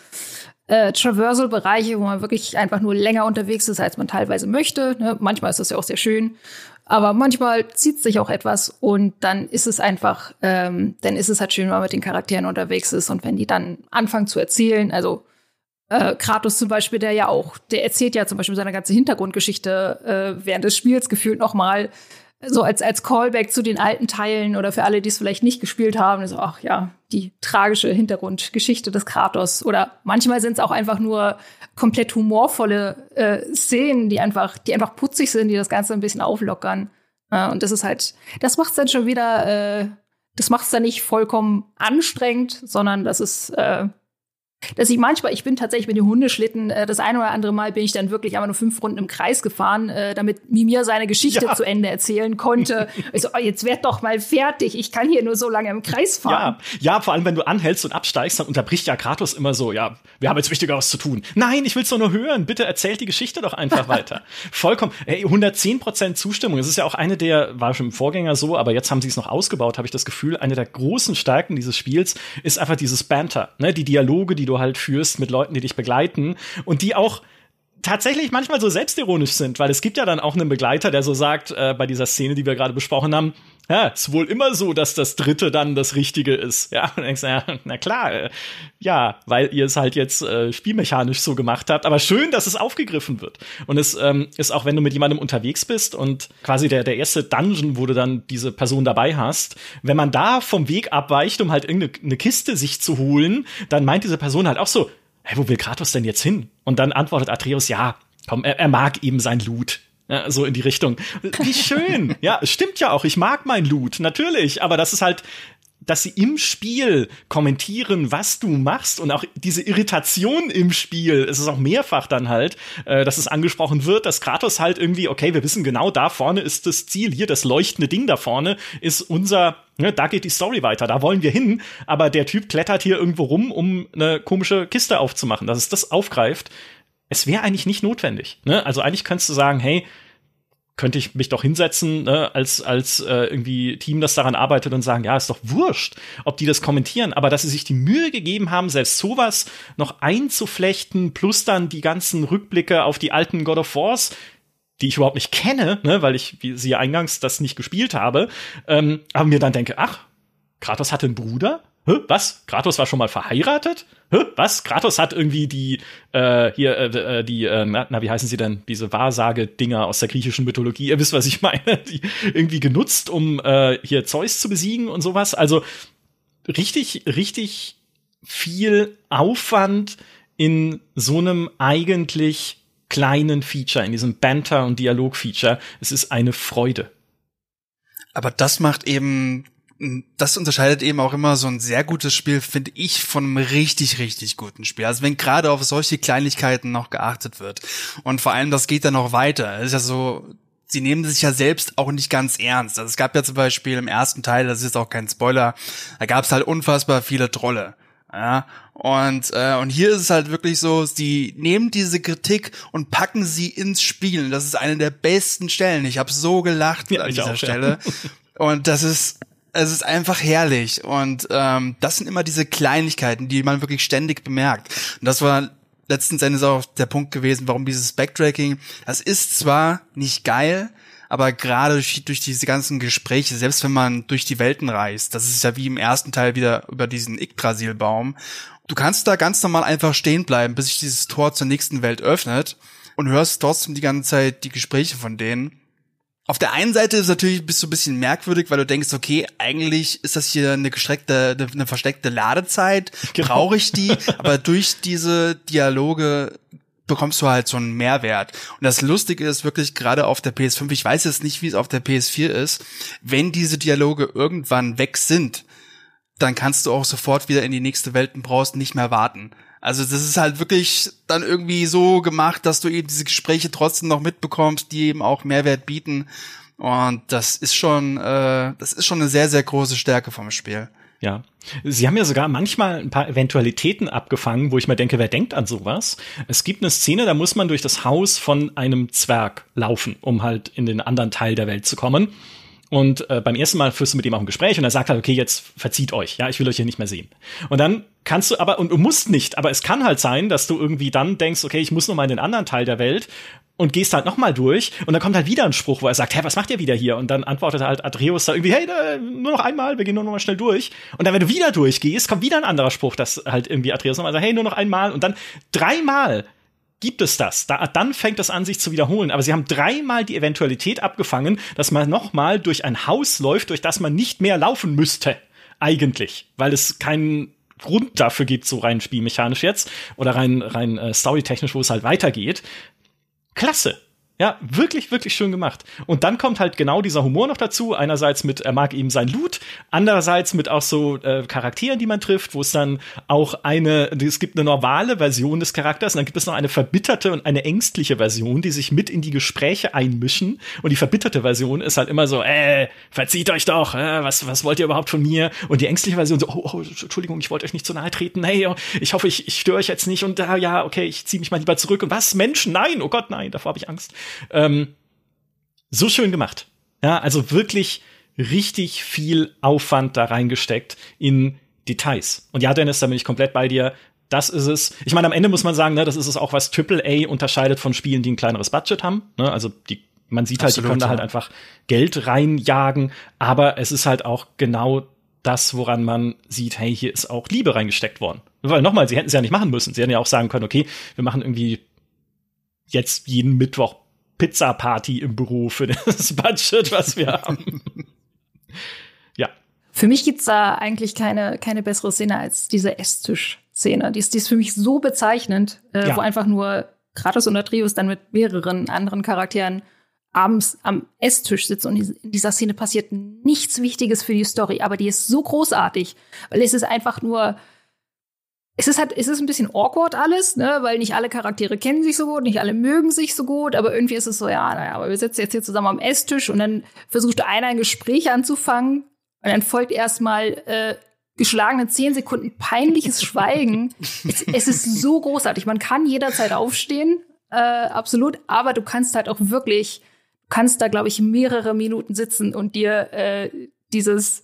äh, Traversal-Bereiche, wo man wirklich einfach nur länger unterwegs ist, als man teilweise möchte. Ne? Manchmal ist das ja auch sehr schön. Aber manchmal zieht sich auch etwas und dann ist es einfach, ähm, dann ist es halt schön, wenn man mit den Charakteren unterwegs ist und wenn die dann anfangen zu erzählen, also äh, Kratos zum Beispiel, der ja auch, der erzählt ja zum Beispiel seine ganze Hintergrundgeschichte äh, während des Spiels gefühlt nochmal so als, als Callback zu den alten Teilen oder für alle, die es vielleicht nicht gespielt haben, so, ach ja, die tragische Hintergrundgeschichte des Kratos. Oder manchmal sind es auch einfach nur komplett humorvolle äh, Szenen, die einfach, die einfach putzig sind, die das Ganze ein bisschen auflockern. Äh, und das ist halt, das macht es dann schon wieder, äh, das macht es dann nicht vollkommen anstrengend, sondern das ist äh, dass ich manchmal, ich bin tatsächlich mit dem Hundeschlitten, äh, das eine oder andere Mal bin ich dann wirklich einfach nur fünf Runden im Kreis gefahren, äh, damit Mimir seine Geschichte ja. zu Ende erzählen konnte. ich so, oh, jetzt werd doch mal fertig, ich kann hier nur so lange im Kreis fahren. Ja, ja vor allem wenn du anhältst und absteigst, dann unterbricht ja Kratos immer so, ja, wir haben jetzt Wichtigeres zu tun. Nein, ich will's doch nur hören, bitte erzählt die Geschichte doch einfach weiter. Vollkommen, ey, 110 Prozent Zustimmung. Es ist ja auch eine der, war schon im Vorgänger so, aber jetzt haben sie es noch ausgebaut, habe ich das Gefühl, eine der großen Stärken dieses Spiels ist einfach dieses Banter, ne, die Dialoge, die du halt führst mit Leuten, die dich begleiten und die auch tatsächlich manchmal so selbstironisch sind, weil es gibt ja dann auch einen Begleiter, der so sagt, äh, bei dieser Szene, die wir gerade besprochen haben, ja, ist wohl immer so, dass das dritte dann das Richtige ist. Ja, und denkst, ja, na klar, äh, ja, weil ihr es halt jetzt äh, spielmechanisch so gemacht habt. Aber schön, dass es aufgegriffen wird. Und es ähm, ist auch, wenn du mit jemandem unterwegs bist und quasi der, der erste Dungeon, wo du dann diese Person dabei hast, wenn man da vom Weg abweicht, um halt irgendeine Kiste sich zu holen, dann meint diese Person halt auch so, hey, wo will Kratos denn jetzt hin? Und dann antwortet Atreus, ja, komm, er, er mag eben sein Loot. Ja, so in die Richtung. Wie schön. ja, stimmt ja auch. Ich mag mein Loot, natürlich. Aber das ist halt, dass sie im Spiel kommentieren, was du machst und auch diese Irritation im Spiel. Es ist auch mehrfach dann halt, äh, dass es angesprochen wird, dass Kratos halt irgendwie, okay, wir wissen genau, da vorne ist das Ziel, hier das leuchtende Ding da vorne ist unser Ne, da geht die Story weiter, da wollen wir hin, aber der Typ klettert hier irgendwo rum, um eine komische Kiste aufzumachen, dass es das aufgreift. Es wäre eigentlich nicht notwendig. Ne? Also eigentlich könntest du sagen, hey, könnte ich mich doch hinsetzen ne, als als äh, irgendwie Team, das daran arbeitet und sagen, ja, ist doch wurscht, ob die das kommentieren, aber dass sie sich die Mühe gegeben haben, selbst sowas noch einzuflechten, plus dann die ganzen Rückblicke auf die alten God of Wars, die ich überhaupt nicht kenne, ne, weil ich, wie sie eingangs das nicht gespielt habe, ähm, aber mir dann denke, ach, Kratos hatte einen Bruder? Hä, was? Kratos war schon mal verheiratet? Hä, was? Kratos hat irgendwie die, äh, hier, äh, äh die, äh, na, wie heißen sie denn? Diese Wahrsage-Dinger aus der griechischen Mythologie, ihr wisst, was ich meine, die irgendwie genutzt, um äh, hier Zeus zu besiegen und sowas. Also richtig, richtig viel Aufwand in so einem eigentlich kleinen Feature, in diesem Banter- und Dialog-Feature. Es ist eine Freude. Aber das macht eben, das unterscheidet eben auch immer so ein sehr gutes Spiel, finde ich, von einem richtig, richtig guten Spiel. Also wenn gerade auf solche Kleinigkeiten noch geachtet wird. Und vor allem, das geht dann noch weiter. Es ist ja so, sie nehmen sich ja selbst auch nicht ganz ernst. Also es gab ja zum Beispiel im ersten Teil, das ist auch kein Spoiler, da gab es halt unfassbar viele Trolle. Ja, und, äh, und hier ist es halt wirklich so, sie nehmen diese Kritik und packen sie ins Spiel. Das ist eine der besten Stellen. Ich habe so gelacht ja, an dieser auch, Stelle. Ja. Und das ist, es ist einfach herrlich. Und ähm, das sind immer diese Kleinigkeiten, die man wirklich ständig bemerkt. Und das war letzten Endes auch der Punkt gewesen, warum dieses Backtracking, das ist zwar nicht geil, aber gerade durch, durch diese ganzen Gespräche, selbst wenn man durch die Welten reist, das ist ja wie im ersten Teil wieder über diesen Yggdrasil-Baum, du kannst da ganz normal einfach stehen bleiben, bis sich dieses Tor zur nächsten Welt öffnet und hörst trotzdem die ganze Zeit die Gespräche von denen. Auf der einen Seite ist natürlich bist du ein bisschen merkwürdig, weil du denkst, okay, eigentlich ist das hier eine gestreckte, eine versteckte Ladezeit, genau. brauche ich die, aber durch diese Dialoge bekommst du halt so einen Mehrwert. Und das Lustige ist wirklich gerade auf der PS5, ich weiß jetzt nicht, wie es auf der PS4 ist, wenn diese Dialoge irgendwann weg sind, dann kannst du auch sofort wieder in die nächste Welt und brauchst nicht mehr warten. Also das ist halt wirklich dann irgendwie so gemacht, dass du eben diese Gespräche trotzdem noch mitbekommst, die eben auch Mehrwert bieten. Und das ist schon, äh, das ist schon eine sehr, sehr große Stärke vom Spiel. Ja. Sie haben ja sogar manchmal ein paar Eventualitäten abgefangen, wo ich mir denke, wer denkt an sowas? Es gibt eine Szene, da muss man durch das Haus von einem Zwerg laufen, um halt in den anderen Teil der Welt zu kommen. Und äh, beim ersten Mal führst du mit ihm auch ein Gespräch und er sagt halt, okay, jetzt verzieht euch, ja, ich will euch hier nicht mehr sehen. Und dann kannst du aber, und du musst nicht, aber es kann halt sein, dass du irgendwie dann denkst, okay, ich muss noch mal in den anderen Teil der Welt und gehst halt noch mal durch und dann kommt halt wieder ein Spruch, wo er sagt, hä, was macht ihr wieder hier? Und dann antwortet halt Atreus da irgendwie, hey, da, nur noch einmal, wir gehen nur noch mal schnell durch. Und dann, wenn du wieder durchgehst, kommt wieder ein anderer Spruch, dass halt irgendwie Atreus nochmal sagt, hey, nur noch einmal. Und dann dreimal gibt es das. Da, dann fängt das an, sich zu wiederholen. Aber sie haben dreimal die Eventualität abgefangen, dass man nochmal durch ein Haus läuft, durch das man nicht mehr laufen müsste. Eigentlich. Weil es keinen Grund dafür gibt, so rein spielmechanisch jetzt. Oder rein, rein äh, storytechnisch, wo es halt weitergeht. Klasse. Ja, wirklich, wirklich schön gemacht. Und dann kommt halt genau dieser Humor noch dazu. Einerseits mit, er mag eben sein Loot, andererseits mit auch so äh, Charakteren, die man trifft, wo es dann auch eine, es gibt eine normale Version des Charakters und dann gibt es noch eine verbitterte und eine ängstliche Version, die sich mit in die Gespräche einmischen. Und die verbitterte Version ist halt immer so, äh, verzieht euch doch, äh, was, was wollt ihr überhaupt von mir? Und die ängstliche Version so, oh, oh Entschuldigung, ich wollte euch nicht zu nahe treten, hey, oh, ich hoffe, ich, ich störe euch jetzt nicht und da, äh, ja, okay, ich ziehe mich mal lieber zurück. Und was, Menschen? Nein, oh Gott, nein, davor habe ich Angst. Ähm, so schön gemacht. Ja, also wirklich richtig viel Aufwand da reingesteckt in Details. Und ja, Dennis, da bin ich komplett bei dir. Das ist es. Ich meine, am Ende muss man sagen, ne, das ist es auch, was AAA unterscheidet von Spielen, die ein kleineres Budget haben. Ne? Also die, man sieht halt, Absolut, die können da halt einfach Geld reinjagen, aber es ist halt auch genau das, woran man sieht, hey, hier ist auch Liebe reingesteckt worden. Weil nochmal, sie hätten es ja nicht machen müssen. Sie hätten ja auch sagen können, okay, wir machen irgendwie jetzt jeden Mittwoch Pizza-Party im Büro für das Budget, was wir haben. ja. Für mich gibt's da eigentlich keine, keine bessere Szene als diese Esstisch-Szene. Die ist, die ist für mich so bezeichnend, äh, ja. wo einfach nur Kratos und Atreus dann mit mehreren anderen Charakteren abends am Esstisch sitzen und in dieser Szene passiert nichts Wichtiges für die Story, aber die ist so großartig, weil es ist einfach nur es ist halt, es ist ein bisschen awkward alles, ne, weil nicht alle Charaktere kennen sich so gut, nicht alle mögen sich so gut, aber irgendwie ist es so, ja, naja, aber wir sitzen jetzt hier zusammen am Esstisch und dann versucht einer ein Gespräch anzufangen und dann folgt erstmal äh, geschlagene zehn Sekunden peinliches Schweigen. es, es, ist so großartig. Man kann jederzeit aufstehen, äh, absolut, aber du kannst halt auch wirklich, du kannst da, glaube ich, mehrere Minuten sitzen und dir äh, dieses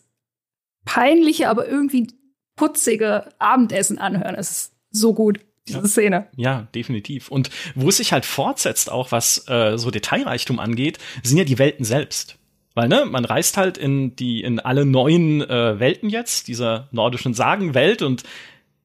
peinliche, aber irgendwie putzige Abendessen anhören. Es ist so gut. diese ja. Szene. Ja, definitiv. Und wo es sich halt fortsetzt, auch was äh, so Detailreichtum angeht, sind ja die Welten selbst. Weil, ne, man reist halt in die, in alle neuen äh, Welten jetzt, dieser nordischen Sagenwelt. Und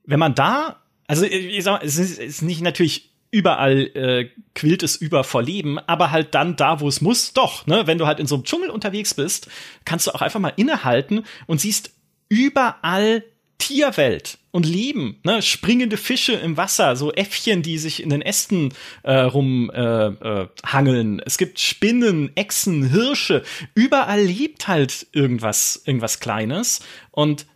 wenn man da, also ich sag mal, es ist, ist nicht natürlich überall äh, quillt es über vor Leben, aber halt dann da, wo es muss, doch, ne, wenn du halt in so einem Dschungel unterwegs bist, kannst du auch einfach mal innehalten und siehst überall Tierwelt und Leben, ne? springende Fische im Wasser, so Äffchen, die sich in den Ästen äh, rumhangeln. Äh, äh, es gibt Spinnen, Echsen, Hirsche. Überall lebt halt irgendwas, irgendwas Kleines. Und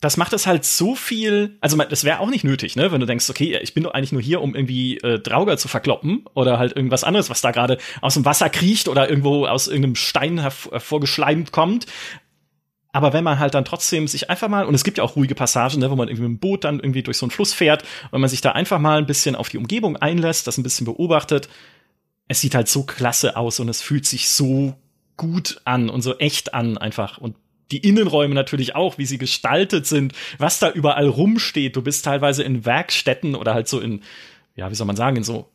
das macht es halt so viel, also das wäre auch nicht nötig, ne, wenn du denkst, okay, ich bin doch eigentlich nur hier, um irgendwie äh, Drauger zu verkloppen oder halt irgendwas anderes, was da gerade aus dem Wasser kriecht oder irgendwo aus irgendeinem Stein hervorgeschleimt kommt. Aber wenn man halt dann trotzdem sich einfach mal, und es gibt ja auch ruhige Passagen, ne, wo man irgendwie mit dem Boot dann irgendwie durch so einen Fluss fährt, wenn man sich da einfach mal ein bisschen auf die Umgebung einlässt, das ein bisschen beobachtet, es sieht halt so klasse aus und es fühlt sich so gut an und so echt an einfach und die Innenräume natürlich auch, wie sie gestaltet sind, was da überall rumsteht. Du bist teilweise in Werkstätten oder halt so in, ja, wie soll man sagen, in so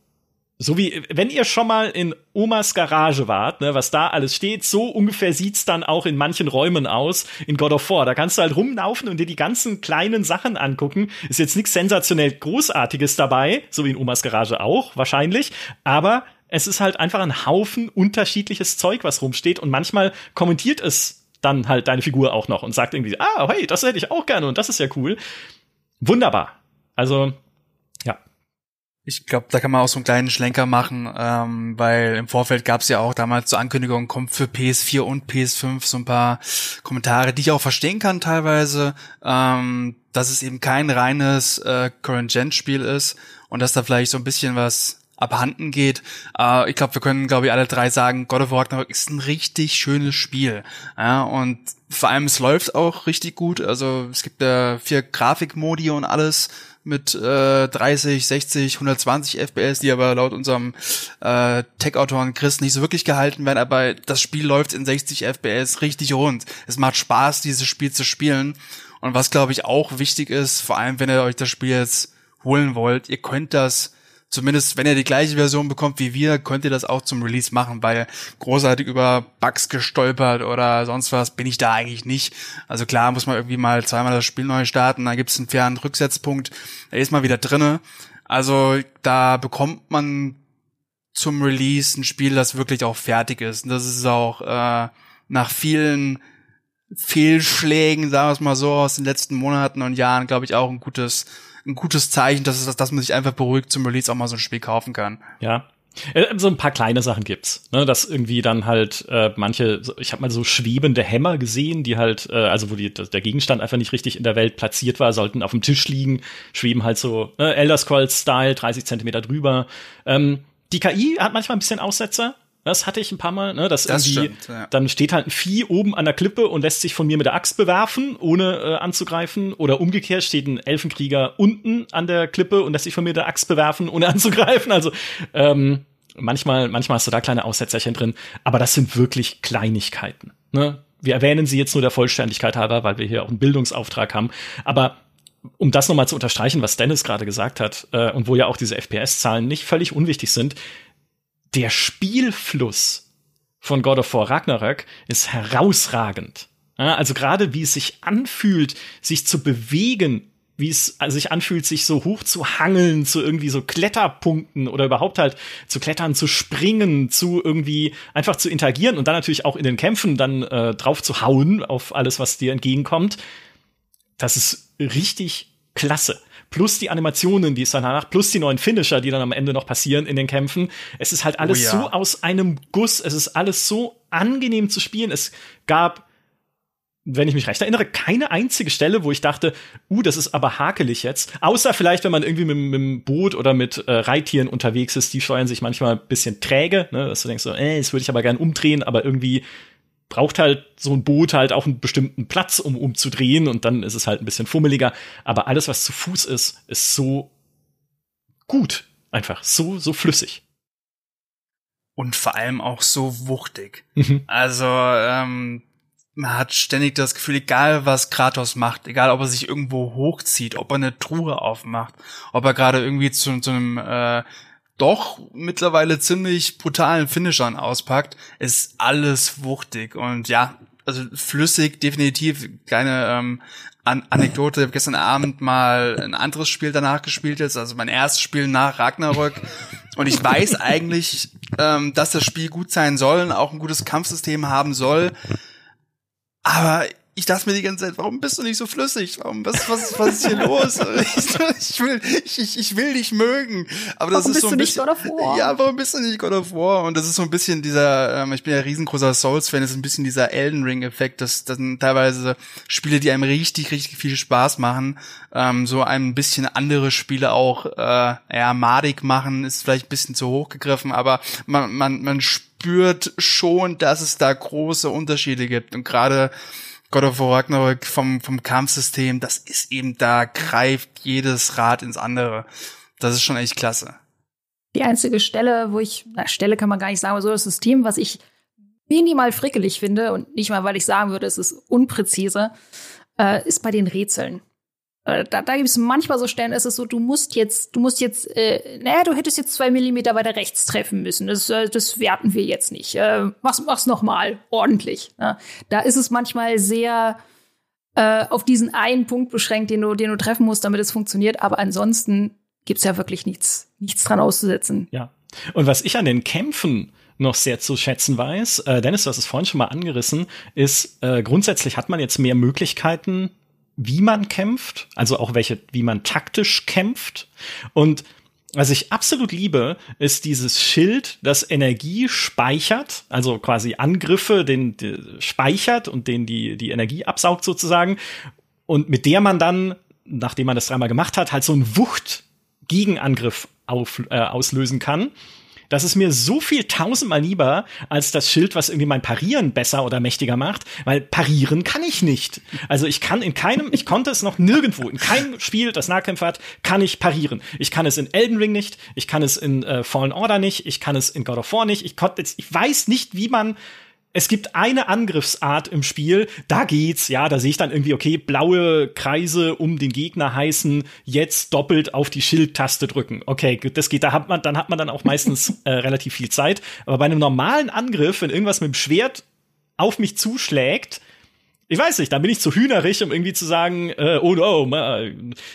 so wie, wenn ihr schon mal in Omas Garage wart, ne, was da alles steht, so ungefähr sieht's dann auch in manchen Räumen aus in God of War. Da kannst du halt rumlaufen und dir die ganzen kleinen Sachen angucken. Ist jetzt nichts sensationell Großartiges dabei, so wie in Omas Garage auch, wahrscheinlich. Aber es ist halt einfach ein Haufen unterschiedliches Zeug, was rumsteht und manchmal kommentiert es dann halt deine Figur auch noch und sagt irgendwie, ah, hey, das hätte ich auch gerne und das ist ja cool. Wunderbar. Also, ich glaube, da kann man auch so einen kleinen Schlenker machen, ähm, weil im Vorfeld gab es ja auch damals zur Ankündigung, kommt für PS4 und PS5 so ein paar Kommentare, die ich auch verstehen kann teilweise, ähm, dass es eben kein reines äh, Current-Gen-Spiel ist und dass da vielleicht so ein bisschen was abhanden geht. Äh, ich glaube, wir können, glaube ich, alle drei sagen, God of War ist ein richtig schönes Spiel. Ja, und vor allem, es läuft auch richtig gut. Also es gibt ja vier Grafikmodi und alles mit äh, 30, 60, 120 FPS, die aber laut unserem äh, Tech-Autoren Chris nicht so wirklich gehalten werden, aber das Spiel läuft in 60 FPS richtig rund. Es macht Spaß, dieses Spiel zu spielen. Und was, glaube ich, auch wichtig ist, vor allem wenn ihr euch das Spiel jetzt holen wollt, ihr könnt das zumindest wenn ihr die gleiche Version bekommt wie wir, könnt ihr das auch zum Release machen, weil großartig über Bugs gestolpert oder sonst was bin ich da eigentlich nicht. Also klar muss man irgendwie mal zweimal das Spiel neu starten, da gibt es einen fairen Rücksetzpunkt, da ist man wieder drinne. Also da bekommt man zum Release ein Spiel, das wirklich auch fertig ist. Und das ist auch äh, nach vielen Fehlschlägen, sagen wir es mal so, aus den letzten Monaten und Jahren, glaube ich, auch ein gutes ein gutes Zeichen, dass, es, dass man sich einfach beruhigt zum Release auch mal so ein Spiel kaufen kann. Ja, äh, so ein paar kleine Sachen gibt's, ne, dass irgendwie dann halt äh, manche, ich habe mal so schwebende Hämmer gesehen, die halt, äh, also wo die, der Gegenstand einfach nicht richtig in der Welt platziert war, sollten auf dem Tisch liegen, schweben halt so ne, Elder Scrolls Style, 30 Zentimeter drüber. Ähm, die KI hat manchmal ein bisschen Aussetzer, das hatte ich ein paar Mal, ne? Dass das irgendwie, stimmt, ja. dann steht halt ein Vieh oben an der Klippe und lässt sich von mir mit der Axt bewerfen, ohne äh, anzugreifen. Oder umgekehrt steht ein Elfenkrieger unten an der Klippe und lässt sich von mir mit der Axt bewerfen, ohne anzugreifen. Also ähm, manchmal, manchmal hast du da kleine Aussetzerchen drin, aber das sind wirklich Kleinigkeiten. Ne? Wir erwähnen sie jetzt nur der Vollständigkeit halber, weil wir hier auch einen Bildungsauftrag haben. Aber um das nochmal zu unterstreichen, was Dennis gerade gesagt hat, äh, und wo ja auch diese FPS-Zahlen nicht völlig unwichtig sind, der Spielfluss von God of War Ragnarök ist herausragend. Also gerade wie es sich anfühlt, sich zu bewegen, wie es sich anfühlt, sich so hoch zu hangeln, zu irgendwie so Kletterpunkten oder überhaupt halt zu klettern, zu springen, zu irgendwie einfach zu interagieren und dann natürlich auch in den Kämpfen dann äh, drauf zu hauen auf alles, was dir entgegenkommt. Das ist richtig klasse plus die Animationen, die es danach, plus die neuen Finisher, die dann am Ende noch passieren in den Kämpfen. Es ist halt alles oh ja. so aus einem Guss. Es ist alles so angenehm zu spielen. Es gab wenn ich mich recht erinnere, keine einzige Stelle, wo ich dachte, uh, das ist aber hakelig jetzt. Außer vielleicht, wenn man irgendwie mit, mit dem Boot oder mit äh, Reittieren unterwegs ist, die steuern sich manchmal ein bisschen träge, ne? dass du denkst so, äh, das würde ich aber gern umdrehen, aber irgendwie braucht halt so ein Boot halt auch einen bestimmten Platz, um umzudrehen und dann ist es halt ein bisschen fummeliger. Aber alles, was zu Fuß ist, ist so gut. Einfach so, so flüssig. Und vor allem auch so wuchtig. Mhm. Also, ähm, man hat ständig das Gefühl, egal was Kratos macht, egal ob er sich irgendwo hochzieht, ob er eine Truhe aufmacht, ob er gerade irgendwie zu, zu einem äh, doch mittlerweile ziemlich brutalen Finishern auspackt, ist alles wuchtig und ja, also flüssig, definitiv keine ähm, An Anekdote. Ich habe gestern Abend mal ein anderes Spiel danach gespielt jetzt, also mein erstes Spiel nach Ragnarök. Und ich weiß eigentlich, ähm, dass das Spiel gut sein soll und auch ein gutes Kampfsystem haben soll. Aber ich dachte mir die ganze Zeit, warum bist du nicht so flüssig? Warum, was, was, was ist hier los? Ich, ich will, ich, ich will dich mögen. Aber das warum ist so ein bisschen. Ja, warum bist du nicht God of War? Und das ist so ein bisschen dieser, ähm, ich bin ja riesengroßer Souls-Fan, das ist ein bisschen dieser Elden Ring-Effekt, dass dann teilweise Spiele, die einem richtig, richtig viel Spaß machen, ähm, so ein bisschen andere Spiele auch äh, ja, madig machen, ist vielleicht ein bisschen zu hoch gegriffen, aber man, man, man spürt schon, dass es da große Unterschiede gibt. Und gerade God of War Ragnarök vom, vom Kampfsystem, das ist eben da, greift jedes Rad ins andere. Das ist schon echt klasse. Die einzige Stelle, wo ich, na, Stelle kann man gar nicht sagen, aber so das System, was ich minimal frickelig finde und nicht mal, weil ich sagen würde, es ist unpräzise, äh, ist bei den Rätseln. Äh, da, da gibt es manchmal so Stellen, ist es so, du musst jetzt, du musst jetzt, äh, naja, du hättest jetzt zwei Millimeter weiter rechts treffen müssen. Das, äh, das werten wir jetzt nicht. Äh, mach's, mach's noch mal ordentlich. Ne? Da ist es manchmal sehr äh, auf diesen einen Punkt beschränkt, den du, den du treffen musst, damit es funktioniert. Aber ansonsten gibt's ja wirklich nichts, nichts dran auszusetzen. Ja. Und was ich an den Kämpfen noch sehr zu schätzen weiß, äh, Dennis, du hast es vorhin schon mal angerissen, ist äh, grundsätzlich hat man jetzt mehr Möglichkeiten, wie man kämpft, also auch welche, wie man taktisch kämpft. Und was ich absolut liebe, ist dieses Schild, das Energie speichert, also quasi Angriffe, den, den speichert und den die, die Energie absaugt sozusagen. Und mit der man dann, nachdem man das dreimal gemacht hat, halt so einen Wucht-Gegenangriff auf, äh, auslösen kann. Das ist mir so viel tausendmal lieber als das Schild, was irgendwie mein Parieren besser oder mächtiger macht, weil parieren kann ich nicht. Also ich kann in keinem, ich konnte es noch nirgendwo, in keinem Spiel, das Nahkämpfer hat, kann ich parieren. Ich kann es in Elden Ring nicht, ich kann es in äh, Fallen Order nicht, ich kann es in God of War nicht, ich konnte ich weiß nicht, wie man es gibt eine Angriffsart im Spiel, da geht's, ja, da sehe ich dann irgendwie, okay, blaue Kreise um den Gegner heißen, jetzt doppelt auf die Schildtaste drücken. Okay, das geht, da hat man, dann hat man dann auch meistens äh, relativ viel Zeit. Aber bei einem normalen Angriff, wenn irgendwas mit dem Schwert auf mich zuschlägt, ich weiß nicht, dann bin ich zu hühnerig, um irgendwie zu sagen, äh, oh no,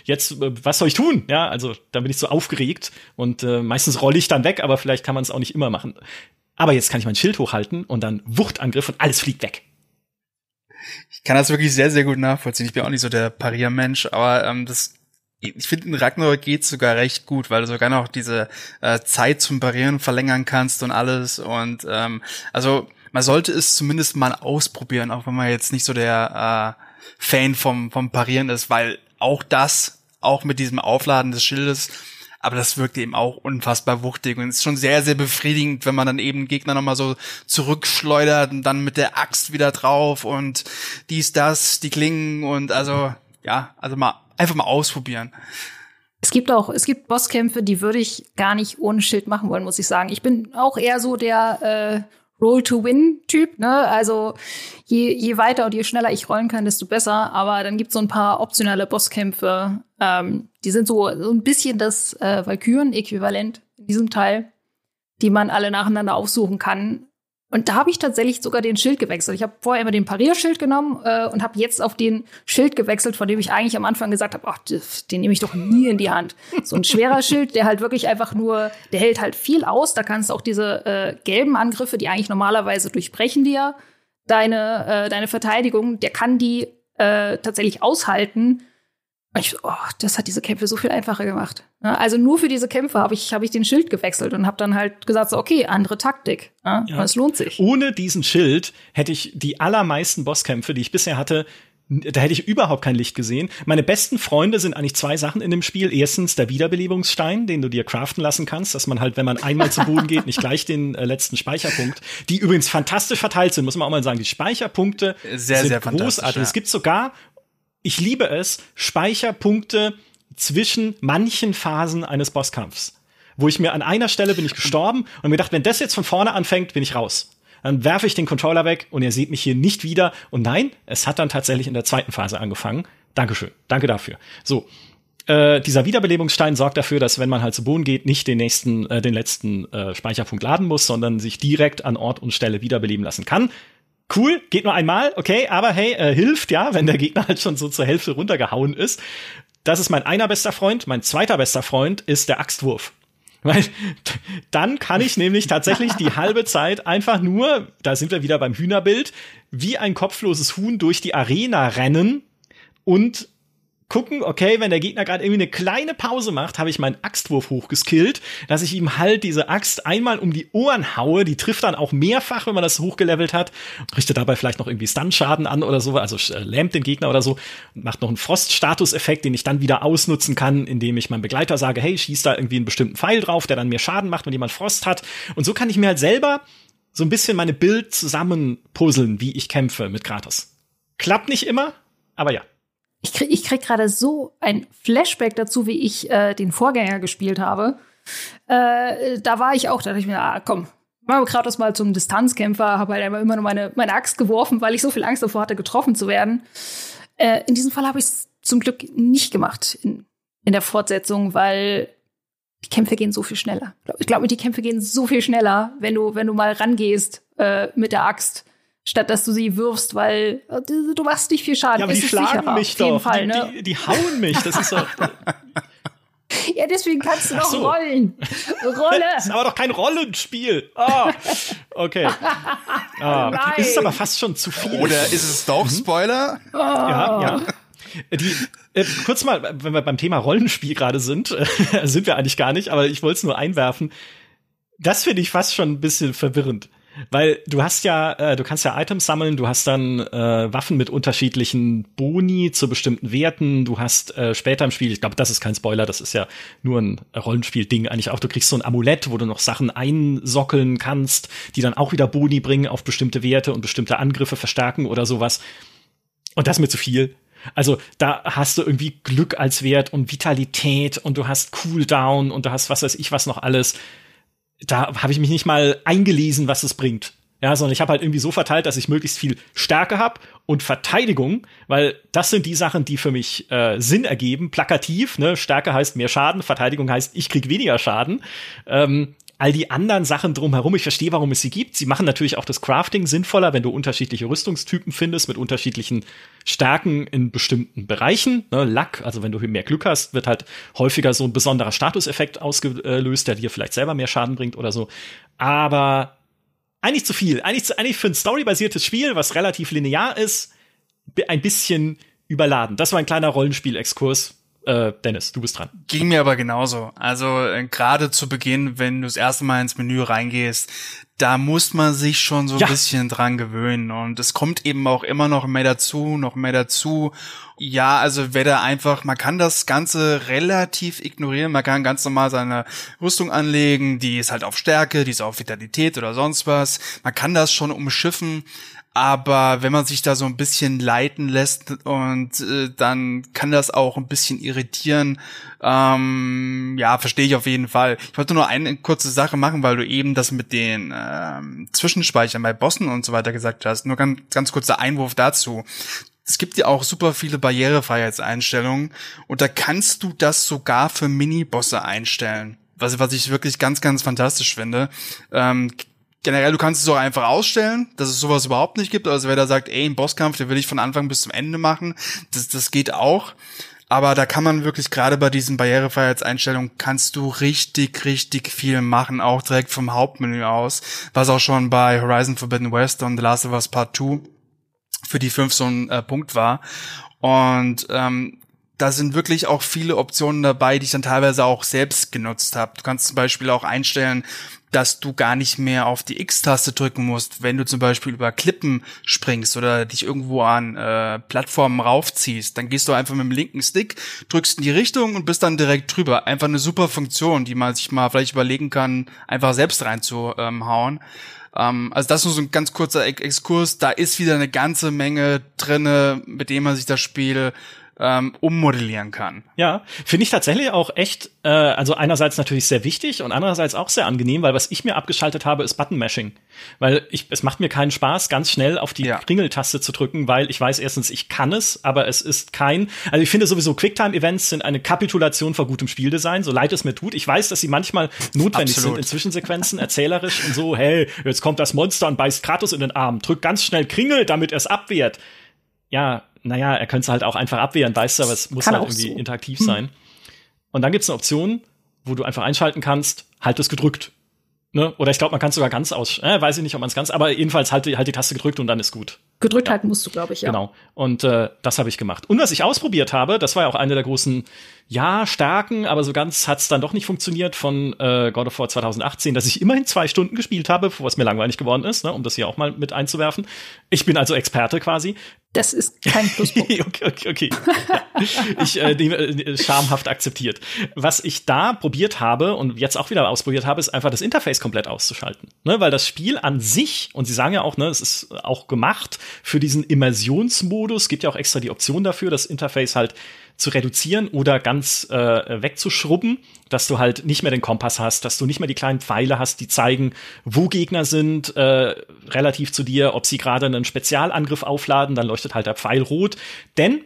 jetzt, äh, was soll ich tun? Ja, also dann bin ich so aufgeregt und äh, meistens rolle ich dann weg, aber vielleicht kann man es auch nicht immer machen. Aber jetzt kann ich mein Schild hochhalten und dann Wuchtangriff und alles fliegt weg. Ich kann das wirklich sehr, sehr gut nachvollziehen. Ich bin auch nicht so der Pariermensch, aber ähm, das ich finde, in Ragnarok geht's sogar recht gut, weil du sogar noch diese äh, Zeit zum Parieren verlängern kannst und alles. Und ähm, also man sollte es zumindest mal ausprobieren, auch wenn man jetzt nicht so der äh, Fan vom, vom Parieren ist, weil auch das, auch mit diesem Aufladen des Schildes, aber das wirkt eben auch unfassbar wuchtig und ist schon sehr, sehr befriedigend, wenn man dann eben Gegner nochmal so zurückschleudert und dann mit der Axt wieder drauf und dies, das, die Klingen und also, ja, also mal, einfach mal ausprobieren. Es gibt auch, es gibt Bosskämpfe, die würde ich gar nicht ohne Schild machen wollen, muss ich sagen. Ich bin auch eher so der äh, Roll-to-Win-Typ, ne? Also je, je weiter und je schneller ich rollen kann, desto besser. Aber dann gibt's so ein paar optionale Bosskämpfe, ähm, die sind so, so ein bisschen das äh, Valkyren-Äquivalent in diesem Teil, die man alle nacheinander aufsuchen kann. Und da habe ich tatsächlich sogar den Schild gewechselt. Ich habe vorher immer den Parierschild genommen äh, und habe jetzt auf den Schild gewechselt, von dem ich eigentlich am Anfang gesagt habe, ach, den nehme ich doch nie in die Hand. So ein schwerer Schild, der halt wirklich einfach nur, der hält halt viel aus. Da kannst du auch diese äh, gelben Angriffe, die eigentlich normalerweise durchbrechen dir deine, äh, deine Verteidigung, der kann die äh, tatsächlich aushalten. Ich, oh, das hat diese Kämpfe so viel einfacher gemacht. Ja, also nur für diese Kämpfe habe ich, hab ich den Schild gewechselt und habe dann halt gesagt, so, okay, andere Taktik. Ja, ja. Es lohnt sich. Ohne diesen Schild hätte ich die allermeisten Bosskämpfe, die ich bisher hatte, da hätte ich überhaupt kein Licht gesehen. Meine besten Freunde sind eigentlich zwei Sachen in dem Spiel. Erstens der Wiederbelebungsstein, den du dir craften lassen kannst, dass man halt, wenn man einmal zu Boden geht, nicht gleich den äh, letzten Speicherpunkt, die übrigens fantastisch verteilt sind, muss man auch mal sagen. Die Speicherpunkte sehr, sind sehr großartig. Ja. Es gibt sogar ich liebe es, Speicherpunkte zwischen manchen Phasen eines Bosskampfs. Wo ich mir an einer Stelle bin ich gestorben und mir gedacht, wenn das jetzt von vorne anfängt, bin ich raus. dann werfe ich den Controller weg und ihr seht mich hier nicht wieder. Und nein, es hat dann tatsächlich in der zweiten Phase angefangen. Dankeschön, danke dafür. So, äh, dieser Wiederbelebungsstein sorgt dafür, dass wenn man halt zu Boden geht, nicht den nächsten, äh, den letzten äh, Speicherpunkt laden muss, sondern sich direkt an Ort und Stelle wiederbeleben lassen kann. Cool, geht nur einmal, okay, aber hey, äh, hilft ja, wenn der Gegner halt schon so zur Hälfte runtergehauen ist. Das ist mein einer bester Freund. Mein zweiter bester Freund ist der Axtwurf. Weil dann kann ich nämlich tatsächlich die halbe Zeit einfach nur, da sind wir wieder beim Hühnerbild, wie ein kopfloses Huhn durch die Arena rennen und gucken, okay, wenn der Gegner gerade irgendwie eine kleine Pause macht, habe ich meinen Axtwurf hochgeskillt, dass ich ihm halt diese Axt einmal um die Ohren haue. Die trifft dann auch mehrfach, wenn man das hochgelevelt hat. Richtet dabei vielleicht noch irgendwie Stun-Schaden an oder so, also äh, lähmt den Gegner oder so. Macht noch einen Frost-Status-Effekt, den ich dann wieder ausnutzen kann, indem ich meinem Begleiter sage, hey, schieß da irgendwie einen bestimmten Pfeil drauf, der dann mehr Schaden macht, wenn jemand Frost hat. Und so kann ich mir halt selber so ein bisschen meine Bild zusammenpuzzeln, wie ich kämpfe mit Kratos. Klappt nicht immer, aber ja ich krieg, ich krieg gerade so ein Flashback dazu, wie ich äh, den Vorgänger gespielt habe. Äh, da war ich auch, da dachte ich mir, ah, komm, machen wir Kratos mal zum Distanzkämpfer, habe halt immer nur meine, meine Axt geworfen, weil ich so viel Angst davor hatte, getroffen zu werden. Äh, in diesem Fall habe ich es zum Glück nicht gemacht in, in der Fortsetzung, weil die Kämpfe gehen so viel schneller. Ich glaube, die Kämpfe gehen so viel schneller, wenn du, wenn du mal rangehst äh, mit der Axt statt dass du sie wirfst, weil äh, du machst nicht viel Schaden. Ja, aber die schlagen sicherer, mich doch. Fall, ne? die, die, die, hauen mich. Das ist so. ja, deswegen kannst du noch so. rollen. Rolle. Das ist aber doch kein Rollenspiel. Oh, okay. Ah, okay. Ist es aber fast schon zu viel. Oder ist es doch mhm. Spoiler? Oh. Ja, ja. Die, äh, kurz mal, wenn wir beim Thema Rollenspiel gerade sind, äh, sind wir eigentlich gar nicht, aber ich wollte es nur einwerfen. Das finde ich fast schon ein bisschen verwirrend. Weil du hast ja, äh, du kannst ja Items sammeln, du hast dann äh, Waffen mit unterschiedlichen Boni zu bestimmten Werten, du hast äh, später im Spiel, ich glaube, das ist kein Spoiler, das ist ja nur ein Rollenspiel-Ding eigentlich auch, du kriegst so ein Amulett, wo du noch Sachen einsockeln kannst, die dann auch wieder Boni bringen auf bestimmte Werte und bestimmte Angriffe verstärken oder sowas. Und das ist mir zu viel. Also da hast du irgendwie Glück als Wert und Vitalität und du hast Cooldown und du hast was weiß ich was noch alles da habe ich mich nicht mal eingelesen, was es bringt. Ja, sondern ich habe halt irgendwie so verteilt, dass ich möglichst viel Stärke habe und Verteidigung, weil das sind die Sachen, die für mich äh, Sinn ergeben. Plakativ, ne? Stärke heißt mehr Schaden, Verteidigung heißt, ich krieg weniger Schaden. Ähm, all die anderen Sachen drumherum, ich verstehe, warum es sie gibt. Sie machen natürlich auch das Crafting sinnvoller, wenn du unterschiedliche Rüstungstypen findest mit unterschiedlichen Stärken in bestimmten Bereichen. Ne, Lack, also wenn du mehr Glück hast, wird halt häufiger so ein besonderer Statuseffekt ausgelöst, der dir vielleicht selber mehr Schaden bringt oder so. Aber eigentlich zu viel. Eigentlich, zu, eigentlich für ein storybasiertes Spiel, was relativ linear ist, ein bisschen überladen. Das war ein kleiner Rollenspiel-Exkurs äh, Dennis, du bist dran. Ging mir aber genauso. Also äh, gerade zu Beginn, wenn du das erste Mal ins Menü reingehst, da muss man sich schon so ein ja. bisschen dran gewöhnen. Und es kommt eben auch immer noch mehr dazu, noch mehr dazu. Ja, also wer da einfach, man kann das Ganze relativ ignorieren. Man kann ganz normal seine Rüstung anlegen, die ist halt auf Stärke, die ist auf Vitalität oder sonst was. Man kann das schon umschiffen. Aber wenn man sich da so ein bisschen leiten lässt und äh, dann kann das auch ein bisschen irritieren. Ähm, ja, verstehe ich auf jeden Fall. Ich wollte nur eine kurze Sache machen, weil du eben das mit den ähm, Zwischenspeichern bei Bossen und so weiter gesagt hast. Nur ganz, ganz kurzer Einwurf dazu. Es gibt ja auch super viele Barrierefreiheitseinstellungen und da kannst du das sogar für Mini-Bosse einstellen was, was ich wirklich ganz, ganz fantastisch finde. Ähm, generell, du kannst es auch einfach ausstellen, dass es sowas überhaupt nicht gibt. Also wer da sagt, ey, ein Bosskampf, den will ich von Anfang bis zum Ende machen, das, das geht auch. Aber da kann man wirklich gerade bei diesen Barrierefreiheitseinstellungen kannst du richtig, richtig viel machen, auch direkt vom Hauptmenü aus, was auch schon bei Horizon Forbidden West und The Last of Us Part 2 für die 5 so ein äh, Punkt war. Und ähm, da sind wirklich auch viele Optionen dabei, die ich dann teilweise auch selbst genutzt habe. Du kannst zum Beispiel auch einstellen, dass du gar nicht mehr auf die X-Taste drücken musst, wenn du zum Beispiel über Klippen springst oder dich irgendwo an äh, Plattformen raufziehst. Dann gehst du einfach mit dem linken Stick, drückst in die Richtung und bist dann direkt drüber. Einfach eine super Funktion, die man sich mal vielleicht überlegen kann, einfach selbst reinzuhauen. Ähm, also das ist nur so ein ganz kurzer Exkurs. Da ist wieder eine ganze Menge drinne, mit dem man sich das Spiel ähm, ummodellieren kann. Ja, finde ich tatsächlich auch echt, äh, also einerseits natürlich sehr wichtig und andererseits auch sehr angenehm, weil was ich mir abgeschaltet habe, ist Button-Mashing. Weil ich, es macht mir keinen Spaß, ganz schnell auf die ja. Kringeltaste zu drücken, weil ich weiß erstens, ich kann es, aber es ist kein, also ich finde sowieso Quicktime-Events sind eine Kapitulation vor gutem Spieldesign, so leid es mir tut. Ich weiß, dass sie manchmal notwendig Absolut. sind in Zwischensequenzen, erzählerisch und so, hey, jetzt kommt das Monster und beißt Kratos in den Arm, drück ganz schnell Kringel, damit er es abwehrt. Ja, naja, er könnte es halt auch einfach abwehren, weißt du, aber es muss Kann halt irgendwie so. interaktiv hm. sein. Und dann gibt's eine Option, wo du einfach einschalten kannst, halt es gedrückt. Ne? Oder ich glaube, man kann es sogar ganz aus, äh, weiß ich nicht, ob man es ganz, aber jedenfalls halt, halt die Taste gedrückt und dann ist gut. Gedrückt ja. halten musst du, glaube ich, ja. Genau. Und äh, das habe ich gemacht. Und was ich ausprobiert habe, das war ja auch eine der großen, ja, Stärken, aber so ganz hat's dann doch nicht funktioniert von äh, God of War 2018, dass ich immerhin zwei Stunden gespielt habe, was mir langweilig geworden ist, ne, um das hier auch mal mit einzuwerfen. Ich bin also Experte quasi. Das ist kein Pluspunkt. okay, okay, okay. ich äh, nehme äh, schamhaft akzeptiert. Was ich da probiert habe und jetzt auch wieder ausprobiert habe, ist einfach das Interface komplett auszuschalten. Ne, weil das Spiel an sich, und sie sagen ja auch, ne, es ist auch gemacht für diesen Immersionsmodus, gibt ja auch extra die Option dafür, das Interface halt zu reduzieren oder ganz äh, wegzuschrubben, dass du halt nicht mehr den Kompass hast, dass du nicht mehr die kleinen Pfeile hast, die zeigen, wo Gegner sind, äh, relativ zu dir, ob sie gerade einen Spezialangriff aufladen, dann leuchtet halt der Pfeil rot. Denn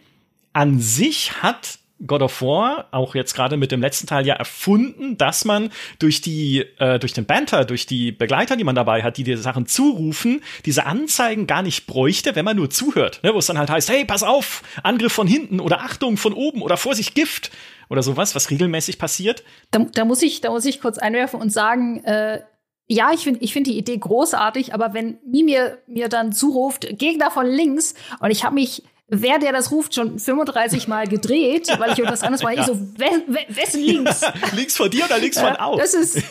an sich hat God of War, auch jetzt gerade mit dem letzten Teil ja erfunden, dass man durch die, äh, durch den Banter, durch die Begleiter, die man dabei hat, die dir Sachen zurufen, diese Anzeigen gar nicht bräuchte, wenn man nur zuhört. Ne? Wo es dann halt heißt, hey, pass auf, Angriff von hinten oder Achtung von oben oder Vorsicht, Gift oder sowas, was regelmäßig passiert. Da, da muss ich, da muss ich kurz einwerfen und sagen, äh, ja, ich finde ich finde die Idee großartig, aber wenn Mimir mir dann zuruft, Gegner von links und ich habe mich wer der das ruft, schon 35 Mal gedreht, weil ich irgendwas anderes mache. Ja. Ich so, wessen links? links von dir oder links von aus? Das ist,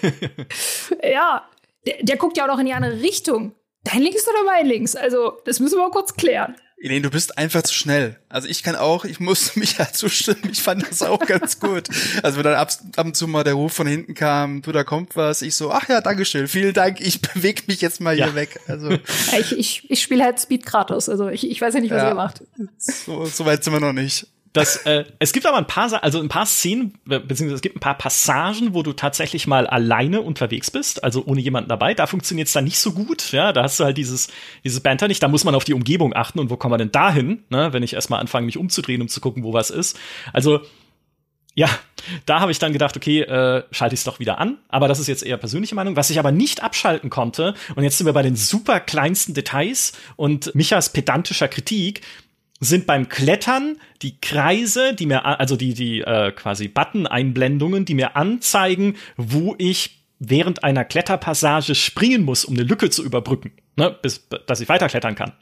ja, der, der guckt ja auch noch in die andere Richtung. Dein links oder mein links? Also, das müssen wir mal kurz klären. Elaine, du bist einfach zu schnell. Also ich kann auch, ich musste mich ja zustimmen. Ich fand das auch ganz gut. Also wenn dann ab, ab und zu mal der Ruf von hinten kam, du, da kommt was, ich so, ach ja, Dankeschön, vielen Dank, ich bewege mich jetzt mal ja. hier weg. Also ich, ich, ich spiele halt Speed Kratos, also ich, ich weiß ja nicht, was ja, ihr macht. So, so weit sind wir noch nicht. Das, äh, es gibt aber ein paar, also ein paar Szenen, beziehungsweise es gibt ein paar Passagen, wo du tatsächlich mal alleine unterwegs bist, also ohne jemanden dabei. Da funktioniert es dann nicht so gut. Ja, da hast du halt dieses, dieses Banter nicht. Da muss man auf die Umgebung achten und wo kommen wir denn dahin, ne, wenn ich erstmal anfange, mich umzudrehen, um zu gucken, wo was ist. Also, ja, da habe ich dann gedacht, okay, äh, schalte ich es doch wieder an. Aber das ist jetzt eher persönliche Meinung. Was ich aber nicht abschalten konnte, und jetzt sind wir bei den super kleinsten Details und Michas pedantischer Kritik, sind beim Klettern die Kreise, die mir, also die, die äh, quasi Button-Einblendungen, die mir anzeigen, wo ich während einer Kletterpassage springen muss, um eine Lücke zu überbrücken, ne, bis, dass ich weiterklettern kann.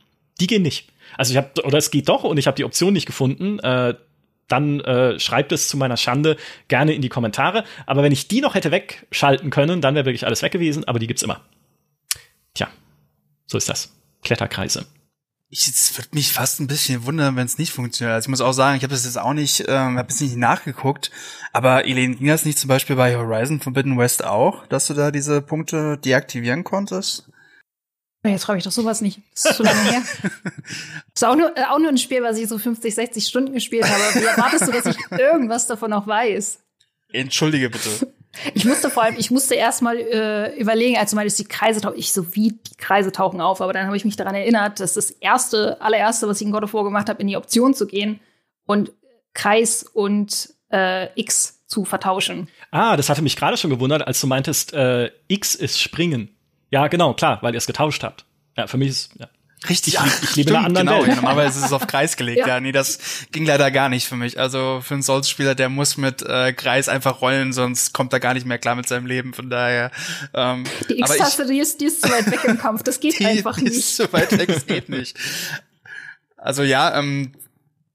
Die gehen nicht. Also ich habe, oder es geht doch und ich habe die Option nicht gefunden. Äh, dann äh, schreibt es zu meiner Schande gerne in die Kommentare. Aber wenn ich die noch hätte wegschalten können, dann wäre wirklich alles weg gewesen. Aber die gibt's immer. Tja, so ist das. Kletterkreise ich, es würde mich fast ein bisschen wundern, wenn es nicht funktioniert. Also ich muss auch sagen, ich habe das jetzt auch nicht, ähm, habe jetzt nicht nachgeguckt, aber Elaine, ging das nicht zum Beispiel bei Horizon Forbidden West auch, dass du da diese Punkte deaktivieren konntest? Jetzt frage ich doch sowas nicht. Das ist so lange her. Das ist auch nur, äh, auch nur ein Spiel, was ich so 50, 60 Stunden gespielt habe. Wie erwartest du, dass ich irgendwas davon noch weiß? Entschuldige bitte. Ich musste vor allem, ich musste erstmal äh, überlegen, als du meintest, die Kreise tauchen, ich so wie die Kreise tauchen auf, aber dann habe ich mich daran erinnert, dass das erste, allererste, was ich in God of War gemacht habe, in die Option zu gehen und Kreis und äh, X zu vertauschen. Ah, das hatte mich gerade schon gewundert, als du meintest, äh, X ist springen. Ja, genau, klar, weil ihr es getauscht habt. Ja, für mich ist, ja. Richtig, ich, ich lebe in einer anderen genau, Welt. Ja, normalerweise ist es auf Kreis gelegt. ja. ja, nee, das ging leider gar nicht für mich. Also für einen Souls-Spieler, der muss mit äh, Kreis einfach rollen, sonst kommt er gar nicht mehr klar mit seinem Leben. Von daher. Ähm, die X-Taste, die ist, die ist zu weit weg im Kampf. Das geht die, einfach nicht. Die ist zu weit weg, das geht nicht. Also ja, ähm,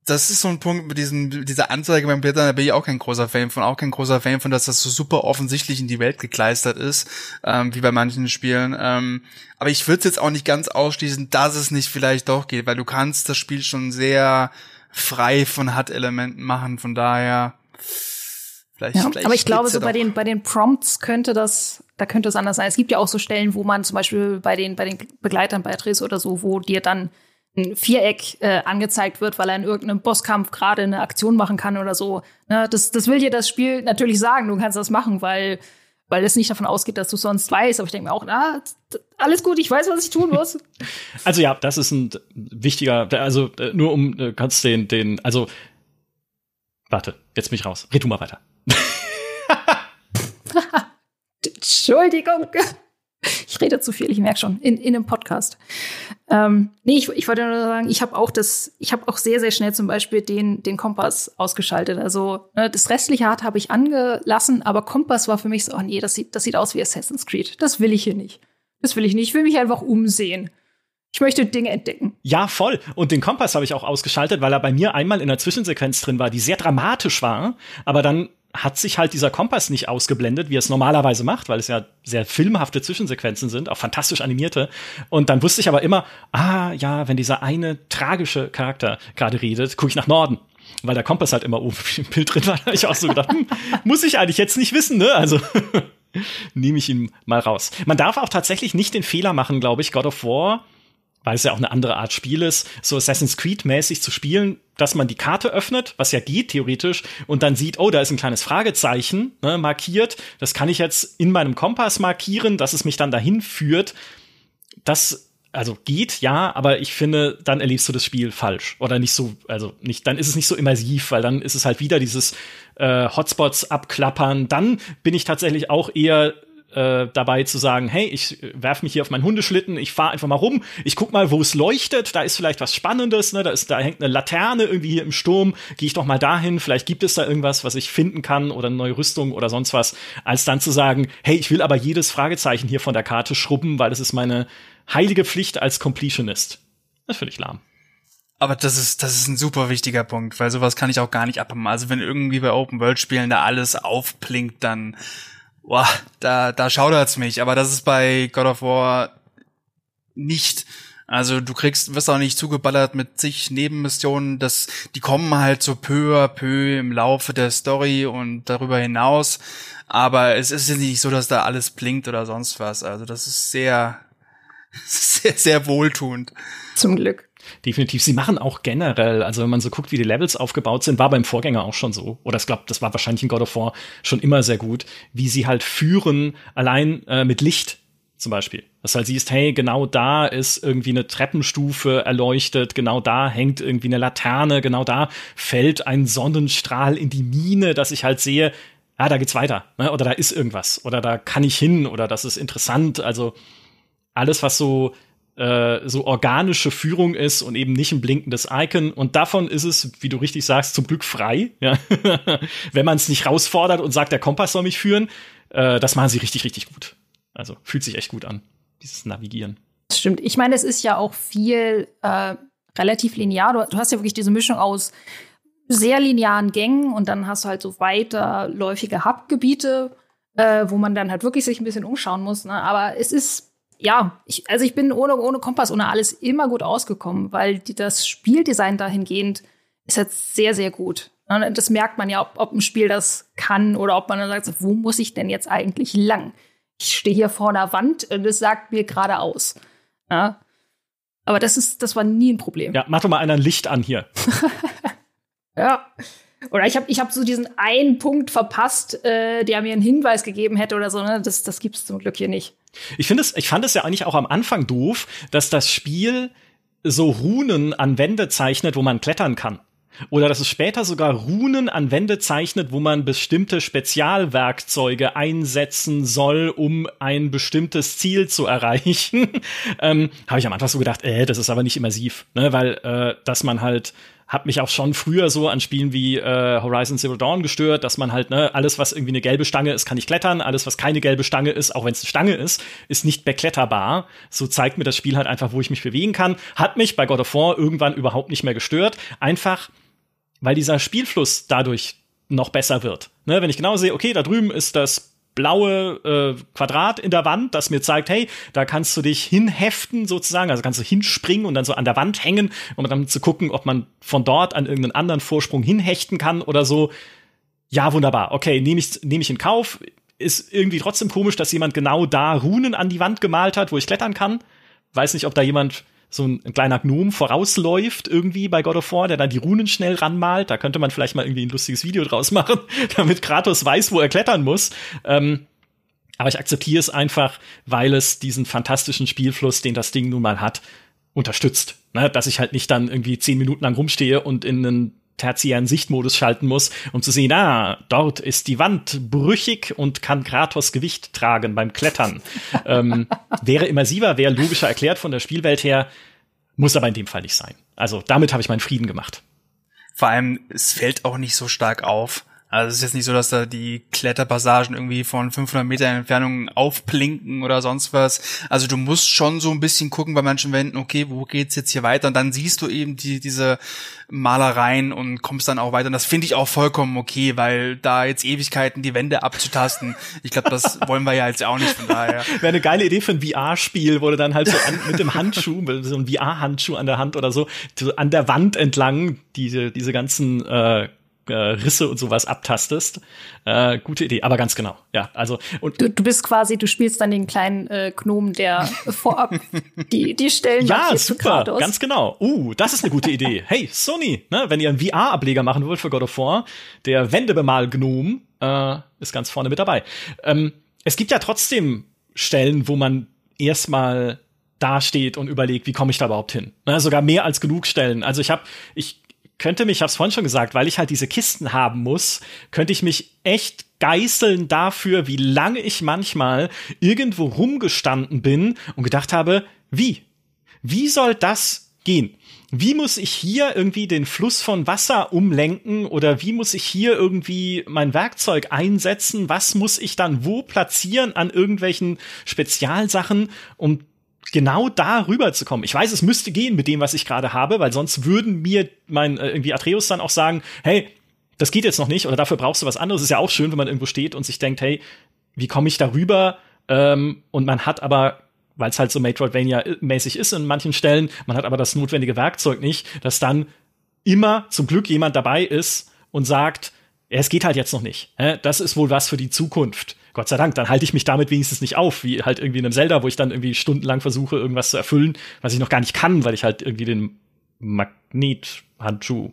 das ist so ein Punkt mit diesem, dieser Anzeige beim Blättern, da bin ich auch kein großer Fan von, auch kein großer Fan von, dass das so super offensichtlich in die Welt gekleistert ist, ähm, wie bei manchen Spielen. Ähm, aber ich würde es jetzt auch nicht ganz ausschließen, dass es nicht vielleicht doch geht, weil du kannst das Spiel schon sehr frei von HUD-Elementen machen, von daher vielleicht. Ja, vielleicht aber ich glaube, so bei den, bei den Prompts könnte das, da könnte es anders sein. Es gibt ja auch so Stellen, wo man zum Beispiel bei den, bei den Begleitern bei Atreus oder so, wo dir dann Viereck äh, angezeigt wird, weil er in irgendeinem Bosskampf gerade eine Aktion machen kann oder so. Ne, das, das will dir das Spiel natürlich sagen. Du kannst das machen, weil, weil es nicht davon ausgeht, dass du sonst weißt. Aber ich denke mir auch, na, alles gut, ich weiß, was ich tun muss. Also ja, das ist ein wichtiger, also äh, nur um äh, kannst den, den, also warte, jetzt bin ich raus. Red du mal weiter. Entschuldigung. Ich rede zu viel, ich merke schon, in, in einem Podcast. Ähm, nee, ich, ich wollte nur sagen, ich habe auch das, ich habe auch sehr, sehr schnell zum Beispiel den, den Kompass ausgeschaltet. Also ne, das restliche Hart habe ich angelassen, aber Kompass war für mich so, oh nee, das sieht, das sieht aus wie Assassin's Creed. Das will ich hier nicht. Das will ich nicht. Ich will mich einfach umsehen. Ich möchte Dinge entdecken. Ja, voll. Und den Kompass habe ich auch ausgeschaltet, weil er bei mir einmal in der Zwischensequenz drin war, die sehr dramatisch war, aber dann hat sich halt dieser Kompass nicht ausgeblendet, wie er es normalerweise macht, weil es ja sehr filmhafte Zwischensequenzen sind, auch fantastisch animierte. Und dann wusste ich aber immer, ah ja, wenn dieser eine tragische Charakter gerade redet, gucke ich nach Norden. Weil der Kompass halt immer oben im Bild drin war, da ich auch so gedacht, hm, muss ich eigentlich jetzt nicht wissen, ne? Also nehme ich ihn mal raus. Man darf auch tatsächlich nicht den Fehler machen, glaube ich, God of War weil es ja auch eine andere Art Spiel ist, so Assassin's Creed-mäßig zu spielen, dass man die Karte öffnet, was ja geht theoretisch, und dann sieht, oh, da ist ein kleines Fragezeichen ne, markiert. Das kann ich jetzt in meinem Kompass markieren, dass es mich dann dahin führt. Das also geht ja, aber ich finde, dann erlebst du das Spiel falsch oder nicht so, also nicht, dann ist es nicht so immersiv, weil dann ist es halt wieder dieses äh, Hotspots abklappern. Dann bin ich tatsächlich auch eher äh, dabei zu sagen, hey, ich äh, werf mich hier auf meinen Hundeschlitten, ich fahre einfach mal rum, ich guck mal, wo es leuchtet, da ist vielleicht was Spannendes, ne, da ist, da hängt eine Laterne irgendwie hier im Sturm, gehe ich doch mal dahin, vielleicht gibt es da irgendwas, was ich finden kann oder eine neue Rüstung oder sonst was, als dann zu sagen, hey, ich will aber jedes Fragezeichen hier von der Karte schrubben, weil das ist meine heilige Pflicht als Completionist. Das finde ich lahm. Aber das ist, das ist ein super wichtiger Punkt, weil sowas kann ich auch gar nicht abhaben. Also wenn irgendwie bei Open World Spielen da alles aufblinkt, dann boah, da, da schaudert's mich. Aber das ist bei God of War nicht. Also du kriegst, wirst auch nicht zugeballert mit zig Nebenmissionen, das, die kommen halt so peu à peu im Laufe der Story und darüber hinaus. Aber es ist nicht so, dass da alles blinkt oder sonst was. Also das ist sehr, sehr, sehr wohltuend. Zum Glück. Definitiv. Sie machen auch generell, also wenn man so guckt, wie die Levels aufgebaut sind, war beim Vorgänger auch schon so. Oder ich glaube, das war wahrscheinlich in God of War schon immer sehr gut, wie sie halt führen, allein äh, mit Licht zum Beispiel. Dass du halt siehst, hey, genau da ist irgendwie eine Treppenstufe erleuchtet, genau da hängt irgendwie eine Laterne, genau da fällt ein Sonnenstrahl in die Mine, dass ich halt sehe, ah, da geht's weiter, ne? oder da ist irgendwas, oder da kann ich hin, oder das ist interessant. Also alles, was so äh, so organische Führung ist und eben nicht ein blinkendes Icon. Und davon ist es, wie du richtig sagst, zum Glück frei. Ja? Wenn man es nicht herausfordert und sagt, der Kompass soll mich führen, äh, das machen sie richtig, richtig gut. Also fühlt sich echt gut an, dieses Navigieren. Das stimmt. Ich meine, es ist ja auch viel äh, relativ linear. Du, du hast ja wirklich diese Mischung aus sehr linearen Gängen und dann hast du halt so weiterläufige Hubgebiete, äh, wo man dann halt wirklich sich ein bisschen umschauen muss. Ne? Aber es ist ja, ich, also ich bin ohne, ohne Kompass, ohne alles immer gut ausgekommen, weil die, das Spieldesign dahingehend ist jetzt sehr, sehr gut. Das merkt man ja, ob, ob ein Spiel das kann oder ob man dann sagt, wo muss ich denn jetzt eigentlich lang? Ich stehe hier vor einer Wand und es sagt mir geradeaus. Ja. Aber das ist, das war nie ein Problem. Ja, mach doch mal einer ein Licht an hier. ja. Oder ich habe ich hab so diesen einen Punkt verpasst, äh, der mir einen Hinweis gegeben hätte oder so. Ne? Das, das gibt's zum Glück hier nicht. Ich finde es, ich fand es ja eigentlich auch am Anfang doof, dass das Spiel so Runen an Wände zeichnet, wo man klettern kann. Oder dass es später sogar Runen an Wände zeichnet, wo man bestimmte Spezialwerkzeuge einsetzen soll, um ein bestimmtes Ziel zu erreichen. ähm, Habe ich am Anfang so gedacht, äh, das ist aber nicht immersiv, ne? weil äh, dass man halt hat mich auch schon früher so an Spielen wie äh, Horizon Zero Dawn gestört, dass man halt, ne, alles, was irgendwie eine gelbe Stange ist, kann ich klettern, alles, was keine gelbe Stange ist, auch wenn es eine Stange ist, ist nicht bekletterbar. So zeigt mir das Spiel halt einfach, wo ich mich bewegen kann. Hat mich bei God of War irgendwann überhaupt nicht mehr gestört. Einfach, weil dieser Spielfluss dadurch noch besser wird. Ne, wenn ich genau sehe, okay, da drüben ist das blaue äh, Quadrat in der Wand, das mir zeigt, hey, da kannst du dich hinheften sozusagen, also kannst du hinspringen und dann so an der Wand hängen, um dann zu gucken, ob man von dort an irgendeinen anderen Vorsprung hinhechten kann oder so. Ja, wunderbar. Okay, nehme ich, nehm ich in Kauf. Ist irgendwie trotzdem komisch, dass jemand genau da Runen an die Wand gemalt hat, wo ich klettern kann. Weiß nicht, ob da jemand so ein, ein kleiner Gnom vorausläuft irgendwie bei God of War, der dann die Runen schnell ranmalt. Da könnte man vielleicht mal irgendwie ein lustiges Video draus machen, damit Kratos weiß, wo er klettern muss. Ähm, aber ich akzeptiere es einfach, weil es diesen fantastischen Spielfluss, den das Ding nun mal hat, unterstützt. Ne? Dass ich halt nicht dann irgendwie zehn Minuten lang rumstehe und in einen tertiären Sichtmodus schalten muss, um zu sehen, ah, dort ist die Wand brüchig und kann Kratos Gewicht tragen beim Klettern. ähm, wäre immersiver, wäre logischer erklärt von der Spielwelt her, muss aber in dem Fall nicht sein. Also damit habe ich meinen Frieden gemacht. Vor allem, es fällt auch nicht so stark auf. Also es ist jetzt nicht so, dass da die Kletterpassagen irgendwie von 500 Meter Entfernung aufplinken oder sonst was. Also du musst schon so ein bisschen gucken bei manchen Wänden, okay, wo geht's jetzt hier weiter? Und dann siehst du eben die, diese Malereien und kommst dann auch weiter. Und das finde ich auch vollkommen okay, weil da jetzt Ewigkeiten die Wände abzutasten, ich glaube, das wollen wir ja jetzt auch nicht von daher. Wäre eine geile Idee für ein VR-Spiel, wo du dann halt so an, mit dem Handschuh, so ein VR-Handschuh an der Hand oder so, so an der Wand entlang diese, diese ganzen äh, äh, Risse und sowas abtastest. Äh, gute Idee, aber ganz genau. Ja, also und du, du bist quasi, du spielst dann den kleinen äh, Gnomen, der vorab die die Stellen Ja, super, ganz genau. Uh, das ist eine gute Idee. Hey, Sony, ne, wenn ihr einen VR-Ableger machen wollt für God of War, der Wendebemal-Gnom äh, ist ganz vorne mit dabei. Ähm, es gibt ja trotzdem Stellen, wo man erstmal dasteht und überlegt, wie komme ich da überhaupt hin? Ne, sogar mehr als genug Stellen. Also ich habe, ich könnte mich, ich hab's vorhin schon gesagt, weil ich halt diese Kisten haben muss, könnte ich mich echt geißeln dafür, wie lange ich manchmal irgendwo rumgestanden bin und gedacht habe, wie? Wie soll das gehen? Wie muss ich hier irgendwie den Fluss von Wasser umlenken oder wie muss ich hier irgendwie mein Werkzeug einsetzen? Was muss ich dann wo platzieren an irgendwelchen Spezialsachen, um genau da rüber zu kommen. Ich weiß, es müsste gehen mit dem, was ich gerade habe, weil sonst würden mir mein äh, irgendwie Atreus dann auch sagen, hey, das geht jetzt noch nicht oder dafür brauchst du was anderes. Ist ja auch schön, wenn man irgendwo steht und sich denkt, hey, wie komme ich da rüber? Ähm, und man hat aber weil es halt so Metroidvania-mäßig ist in manchen Stellen, man hat aber das notwendige Werkzeug nicht, dass dann immer zum Glück jemand dabei ist und sagt, es geht halt jetzt noch nicht. Das ist wohl was für die Zukunft. Gott sei Dank, dann halte ich mich damit wenigstens nicht auf, wie halt irgendwie in einem Zelda, wo ich dann irgendwie stundenlang versuche, irgendwas zu erfüllen, was ich noch gar nicht kann, weil ich halt irgendwie den Magnethandschuh,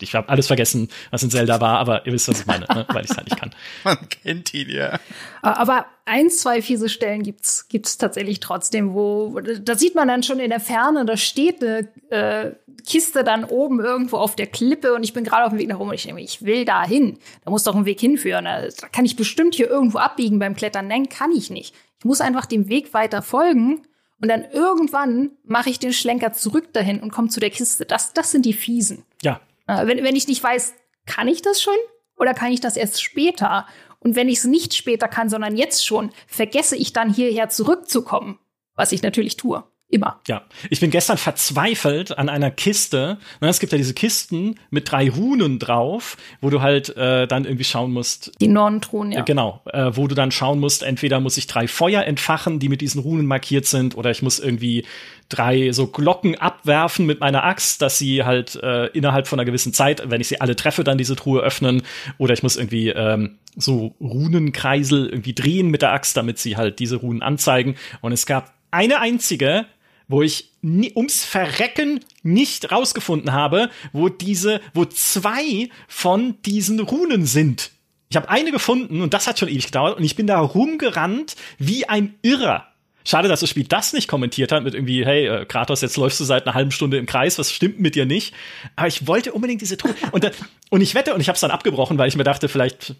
ich habe alles vergessen, was in Zelda war, aber ihr wisst, was ich meine, ne? weil ich es halt nicht kann. Man kennt ihn ja. Aber ein, zwei fiese Stellen gibt's gibt's tatsächlich trotzdem, wo da sieht man dann schon in der Ferne, da steht eine äh, Kiste dann oben irgendwo auf der Klippe und ich bin gerade auf dem Weg nach oben und ich denke, ich will da hin. Da muss doch ein Weg hinführen. Da kann ich bestimmt hier irgendwo abbiegen beim Klettern. Nein, kann ich nicht. Ich muss einfach dem Weg weiter folgen und dann irgendwann mache ich den Schlenker zurück dahin und komme zu der Kiste. Das, das sind die Fiesen. Ja. Äh, wenn, wenn ich nicht weiß, kann ich das schon oder kann ich das erst später? Und wenn ich es nicht später kann, sondern jetzt schon, vergesse ich dann hierher zurückzukommen, was ich natürlich tue. Immer. Ja, ich bin gestern verzweifelt an einer Kiste. Es gibt ja diese Kisten mit drei Runen drauf, wo du halt äh, dann irgendwie schauen musst. Die Nonnentruhen, ja. Äh, genau, äh, wo du dann schauen musst, entweder muss ich drei Feuer entfachen, die mit diesen Runen markiert sind, oder ich muss irgendwie drei so Glocken abwerfen mit meiner Axt, dass sie halt äh, innerhalb von einer gewissen Zeit, wenn ich sie alle treffe, dann diese Truhe öffnen. Oder ich muss irgendwie ähm, so Runenkreisel irgendwie drehen mit der Axt, damit sie halt diese Runen anzeigen. Und es gab eine einzige wo ich nie, ums Verrecken nicht rausgefunden habe, wo diese, wo zwei von diesen Runen sind. Ich habe eine gefunden und das hat schon ewig gedauert und ich bin da rumgerannt wie ein Irrer. Schade, dass das Spiel das nicht kommentiert hat mit irgendwie, hey, äh, Kratos, jetzt läufst du seit einer halben Stunde im Kreis, was stimmt mit dir nicht? Aber ich wollte unbedingt diese Truhe. Und, und ich wette, und ich habe es dann abgebrochen, weil ich mir dachte, vielleicht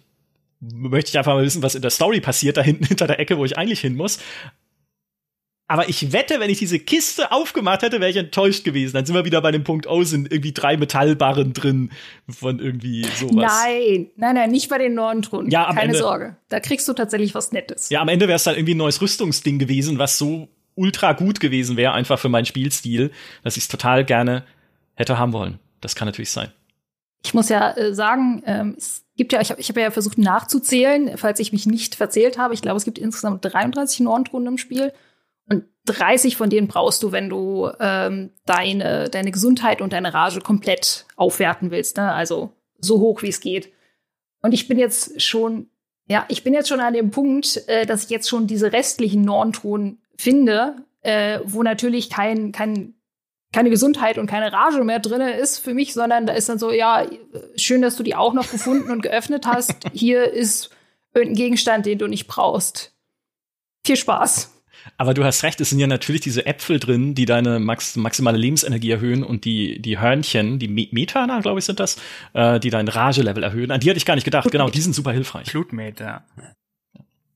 möchte ich einfach mal wissen, was in der Story passiert, da hinten hinter der Ecke, wo ich eigentlich hin muss. Aber ich wette, wenn ich diese Kiste aufgemacht hätte, wäre ich enttäuscht gewesen. Dann sind wir wieder bei dem Punkt, oh, sind irgendwie drei Metallbarren drin von irgendwie sowas. Nein, nein, nein, nicht bei den Nordentruhen. Ja, Keine Ende, Sorge. Da kriegst du tatsächlich was Nettes. Ja, am Ende wäre es dann irgendwie ein neues Rüstungsding gewesen, was so ultra gut gewesen wäre, einfach für meinen Spielstil, dass ich es total gerne hätte haben wollen. Das kann natürlich sein. Ich muss ja äh, sagen, ähm, es gibt ja, ich habe ich hab ja versucht nachzuzählen, falls ich mich nicht verzählt habe. Ich glaube, es gibt insgesamt 33 Nordentruhen im Spiel. Und 30 von denen brauchst du, wenn du ähm, deine, deine Gesundheit und deine Rage komplett aufwerten willst. Ne? Also so hoch wie es geht. Und ich bin jetzt schon, ja, ich bin jetzt schon an dem Punkt, äh, dass ich jetzt schon diese restlichen Norntruhen finde, äh, wo natürlich kein, kein keine Gesundheit und keine Rage mehr drin ist für mich, sondern da ist dann so, ja, schön, dass du die auch noch gefunden und geöffnet hast. Hier ist irgendein Gegenstand, den du nicht brauchst. Viel Spaß. Aber du hast recht, es sind ja natürlich diese Äpfel drin, die deine max maximale Lebensenergie erhöhen und die, die Hörnchen, die Methörner, glaube ich, sind das, äh, die dein Rage-Level erhöhen. An die hatte ich gar nicht gedacht. Genau, die sind super hilfreich. Flutmeter.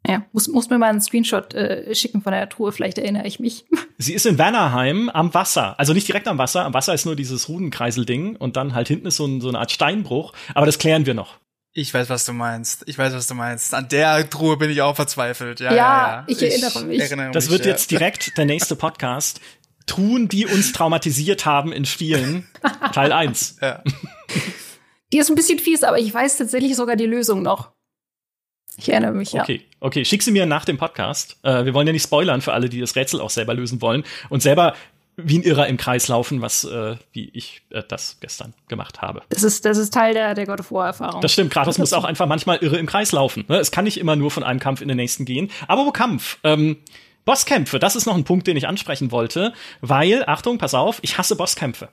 Ja, muss, muss mir mal einen Screenshot äh, schicken von der Truhe, vielleicht erinnere ich mich. Sie ist in Wernerheim am Wasser. Also nicht direkt am Wasser. Am Wasser ist nur dieses Rudenkreisel-Ding und dann halt hinten ist so, ein, so eine Art Steinbruch. Aber das klären wir noch. Ich weiß, was du meinst. Ich weiß, was du meinst. An der Truhe bin ich auch verzweifelt. Ja, ja, ja. ja. ich erinnere mich. erinnere das mich, wird ja. jetzt direkt der nächste Podcast. Truhen, die uns traumatisiert haben in Spielen. Teil 1. Ja. Die ist ein bisschen fies, aber ich weiß tatsächlich sogar die Lösung noch. Ich erinnere mich, ja. Okay, okay. Schick sie mir nach dem Podcast. Äh, wir wollen ja nicht spoilern für alle, die das Rätsel auch selber lösen wollen und selber wie ein Irrer im Kreis laufen, was äh, wie ich äh, das gestern gemacht habe. Das ist, das ist Teil der, der God of War-Erfahrung. Das stimmt, Kratos muss auch einfach manchmal irre im Kreis laufen. Ne? Es kann nicht immer nur von einem Kampf in den nächsten gehen. Aber wo Kampf? Ähm, Bosskämpfe, das ist noch ein Punkt, den ich ansprechen wollte, weil, Achtung, pass auf, ich hasse Bosskämpfe.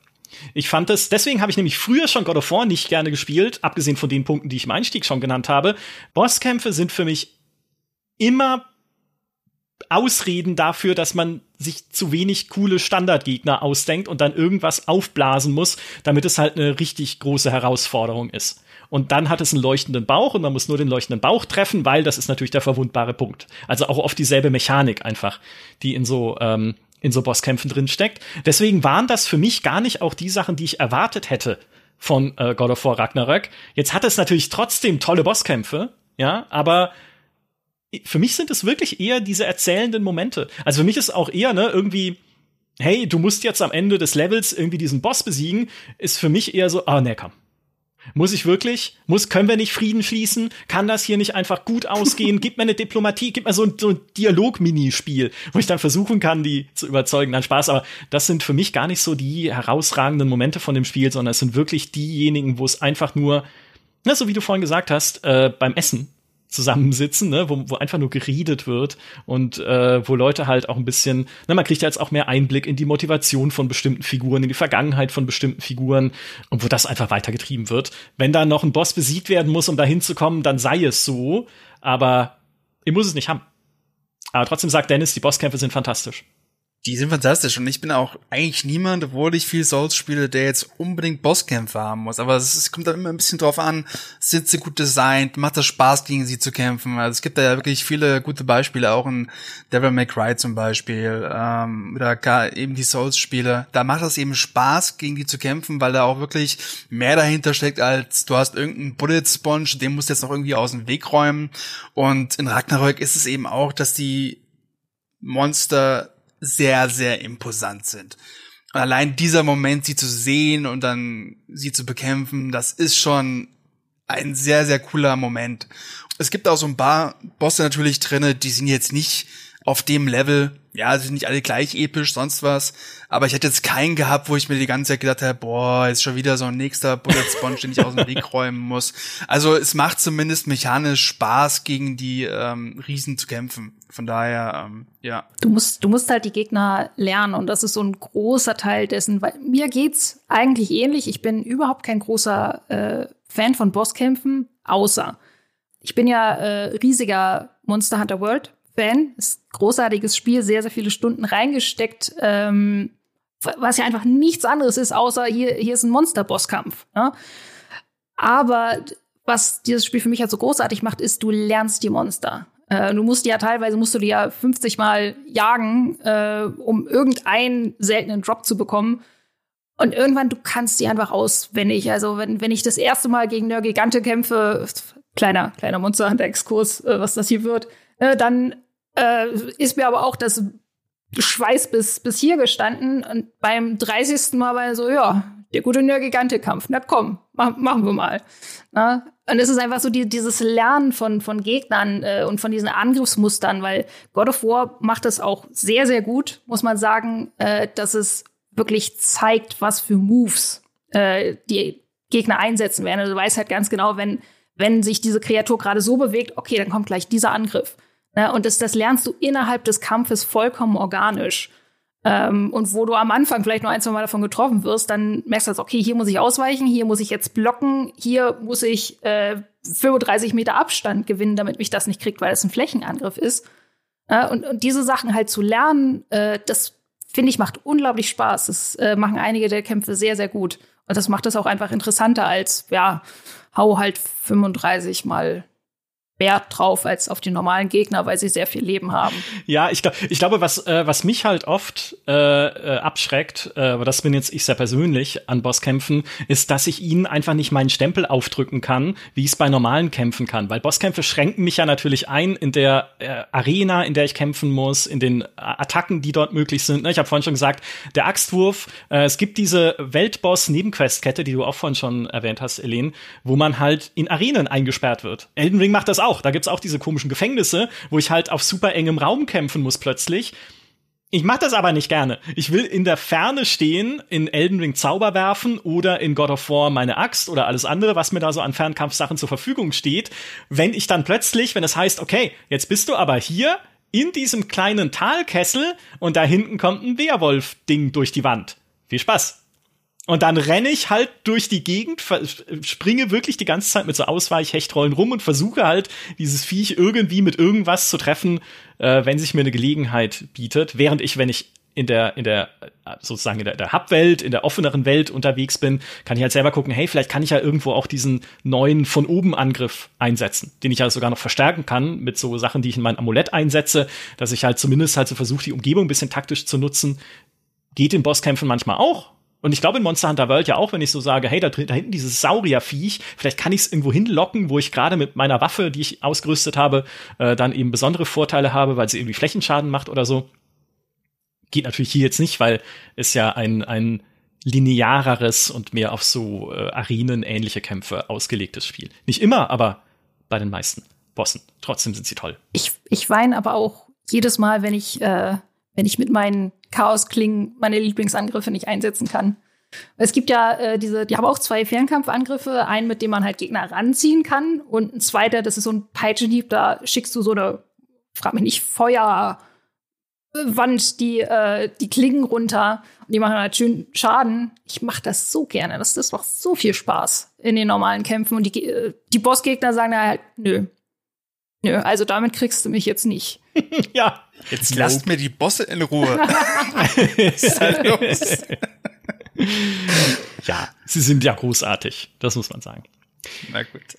Ich fand es, deswegen habe ich nämlich früher schon God of War nicht gerne gespielt, abgesehen von den Punkten, die ich im Einstieg schon genannt habe. Bosskämpfe sind für mich immer Ausreden dafür, dass man sich zu wenig coole Standardgegner ausdenkt und dann irgendwas aufblasen muss, damit es halt eine richtig große Herausforderung ist. Und dann hat es einen leuchtenden Bauch und man muss nur den leuchtenden Bauch treffen, weil das ist natürlich der verwundbare Punkt. Also auch oft dieselbe Mechanik einfach, die in so ähm, in so Bosskämpfen drin steckt. Deswegen waren das für mich gar nicht auch die Sachen, die ich erwartet hätte von äh, God of War Ragnarök. Jetzt hat es natürlich trotzdem tolle Bosskämpfe, ja, aber für mich sind es wirklich eher diese erzählenden Momente. Also für mich ist auch eher, ne, irgendwie, hey, du musst jetzt am Ende des Levels irgendwie diesen Boss besiegen, ist für mich eher so, ah, ne, komm. Muss ich wirklich? Muss, können wir nicht Frieden schließen? Kann das hier nicht einfach gut ausgehen? Gib mir eine Diplomatie, gib mir so ein, so ein Dialog-Minispiel, wo ich dann versuchen kann, die zu überzeugen. Dann Spaß, aber das sind für mich gar nicht so die herausragenden Momente von dem Spiel, sondern es sind wirklich diejenigen, wo es einfach nur, na, so wie du vorhin gesagt hast, äh, beim Essen zusammensitzen, ne, wo, wo einfach nur geredet wird und äh, wo Leute halt auch ein bisschen, ne, man kriegt ja jetzt auch mehr Einblick in die Motivation von bestimmten Figuren, in die Vergangenheit von bestimmten Figuren und wo das einfach weitergetrieben wird. Wenn da noch ein Boss besiegt werden muss, um da hinzukommen, dann sei es so, aber ich muss es nicht haben. Aber trotzdem sagt Dennis, die Bosskämpfe sind fantastisch. Die sind fantastisch und ich bin auch eigentlich niemand, obwohl ich viel Souls spiele, der jetzt unbedingt Bosskämpfe haben muss. Aber es, kommt dann immer ein bisschen drauf an, sind sie gut designt, macht das Spaß, gegen sie zu kämpfen. Also es gibt da ja wirklich viele gute Beispiele, auch in Devil May Cry zum Beispiel, ähm, oder gar eben die Souls-Spiele. Da macht es eben Spaß, gegen die zu kämpfen, weil da auch wirklich mehr dahinter steckt, als du hast irgendeinen Bullet Sponge, den musst du jetzt noch irgendwie aus dem Weg räumen. Und in Ragnarök ist es eben auch, dass die Monster sehr, sehr imposant sind. Und allein dieser Moment, sie zu sehen und dann sie zu bekämpfen, das ist schon ein sehr, sehr cooler Moment. Es gibt auch so ein paar Bosse natürlich drinne, die sind jetzt nicht auf dem Level, ja, sie sind nicht alle gleich episch, sonst was. Aber ich hätte jetzt keinen gehabt, wo ich mir die ganze Zeit gedacht habe, boah, ist schon wieder so ein nächster Bullet Sponge, den ich aus dem Weg räumen muss. Also es macht zumindest mechanisch Spaß, gegen die ähm, Riesen zu kämpfen. Von daher, ähm, ja. Du musst, du musst halt die Gegner lernen und das ist so ein großer Teil dessen, weil mir geht's eigentlich ähnlich. Ich bin überhaupt kein großer äh, Fan von Bosskämpfen, außer ich bin ja äh, riesiger Monster Hunter World Fan. Ist ein großartiges Spiel, sehr, sehr viele Stunden reingesteckt, ähm, was ja einfach nichts anderes ist, außer hier, hier ist ein Monster-Bosskampf. Ne? Aber was dieses Spiel für mich halt so großartig macht, ist, du lernst die Monster. Äh, du musst die ja teilweise musst du die ja 50 Mal jagen, äh, um irgendeinen seltenen Drop zu bekommen. Und irgendwann, du kannst die einfach auswendig. Also, wenn, wenn ich das erste Mal gegen eine Gigante kämpfe, kleiner, kleiner Monster Hunter-Exkurs, äh, was das hier wird, äh, dann äh, ist mir aber auch das Schweiß bis, bis hier gestanden. Und beim 30. Mal war er so, ja, der gute Nörgigante-Kampf. Na komm, mach, machen wir mal. Na? Und es ist einfach so die, dieses Lernen von, von Gegnern äh, und von diesen Angriffsmustern, weil God of War macht das auch sehr, sehr gut, muss man sagen, äh, dass es wirklich zeigt, was für Moves äh, die Gegner einsetzen werden. Also du weißt halt ganz genau, wenn, wenn sich diese Kreatur gerade so bewegt, okay, dann kommt gleich dieser Angriff. Ne? Und das, das lernst du innerhalb des Kampfes vollkommen organisch. ähm, und wo du am Anfang vielleicht nur ein, zwei Mal davon getroffen wirst, dann merkst du, also, okay, hier muss ich ausweichen, hier muss ich jetzt blocken, hier muss ich äh, 35 Meter Abstand gewinnen, damit mich das nicht kriegt, weil es ein Flächenangriff ist. Äh, und, und diese Sachen halt zu lernen, äh, das finde ich macht unglaublich Spaß. Das äh, machen einige der Kämpfe sehr, sehr gut. Und das macht es auch einfach interessanter als, ja, hau halt 35 mal Wert drauf als auf die normalen Gegner, weil sie sehr viel Leben haben. Ja, ich, glaub, ich glaube, was, äh, was mich halt oft äh, äh, abschreckt, äh, aber das bin jetzt ich sehr persönlich an Bosskämpfen, ist, dass ich ihnen einfach nicht meinen Stempel aufdrücken kann, wie ich es bei normalen Kämpfen kann. Weil Bosskämpfe schränken mich ja natürlich ein in der äh, Arena, in der ich kämpfen muss, in den Attacken, die dort möglich sind. Ne, ich habe vorhin schon gesagt, der Axtwurf, äh, es gibt diese Weltboss-Nebenquestkette, die du auch vorhin schon erwähnt hast, Elen, wo man halt in Arenen eingesperrt wird. Elden Ring macht das auch. Da gibt's auch diese komischen Gefängnisse, wo ich halt auf super engem Raum kämpfen muss plötzlich. Ich mache das aber nicht gerne. Ich will in der Ferne stehen, in Elden Ring Zauber werfen oder in God of War meine Axt oder alles andere, was mir da so an Fernkampfsachen zur Verfügung steht. Wenn ich dann plötzlich, wenn es heißt, okay, jetzt bist du aber hier in diesem kleinen Talkessel und da hinten kommt ein Werwolf-Ding durch die Wand. Viel Spaß. Und dann renne ich halt durch die Gegend, springe wirklich die ganze Zeit mit so Ausweichhechtrollen rum und versuche halt, dieses Viech irgendwie mit irgendwas zu treffen, äh, wenn sich mir eine Gelegenheit bietet. Während ich, wenn ich in der, in der, sozusagen in der, der Hub-Welt, in der offeneren Welt unterwegs bin, kann ich halt selber gucken, hey, vielleicht kann ich ja irgendwo auch diesen neuen von oben Angriff einsetzen, den ich ja sogar noch verstärken kann mit so Sachen, die ich in mein Amulett einsetze, dass ich halt zumindest halt so versuche, die Umgebung ein bisschen taktisch zu nutzen. Geht in Bosskämpfen manchmal auch, und ich glaube in Monster Hunter World ja auch, wenn ich so sage, hey, da, da hinten dieses Saurierviech, vielleicht kann ich es irgendwo hinlocken, wo ich gerade mit meiner Waffe, die ich ausgerüstet habe, äh, dann eben besondere Vorteile habe, weil sie irgendwie Flächenschaden macht oder so. Geht natürlich hier jetzt nicht, weil es ja ein, ein lineareres und mehr auf so äh, Arenen-ähnliche Kämpfe ausgelegtes Spiel. Nicht immer, aber bei den meisten Bossen. Trotzdem sind sie toll. Ich, ich weine aber auch jedes Mal, wenn ich, äh, wenn ich mit meinen Chaos-Klingen meine Lieblingsangriffe nicht einsetzen kann. Es gibt ja äh, diese, die haben auch zwei Fernkampfangriffe, einen, mit dem man halt Gegner ranziehen kann. Und ein zweiter, das ist so ein Peitschenhieb, da schickst du so eine, frag mich nicht, Feuerwand, die, äh, die Klingen runter. Und die machen halt schön Schaden. Ich mache das so gerne, das, das macht so viel Spaß in den normalen Kämpfen. Und die, äh, die Bossgegner sagen halt, nö, nö, also damit kriegst du mich jetzt nicht. ja. Jetzt lasst mir die Bosse in Ruhe. ist halt los. ja, sie sind ja großartig. Das muss man sagen. Na gut.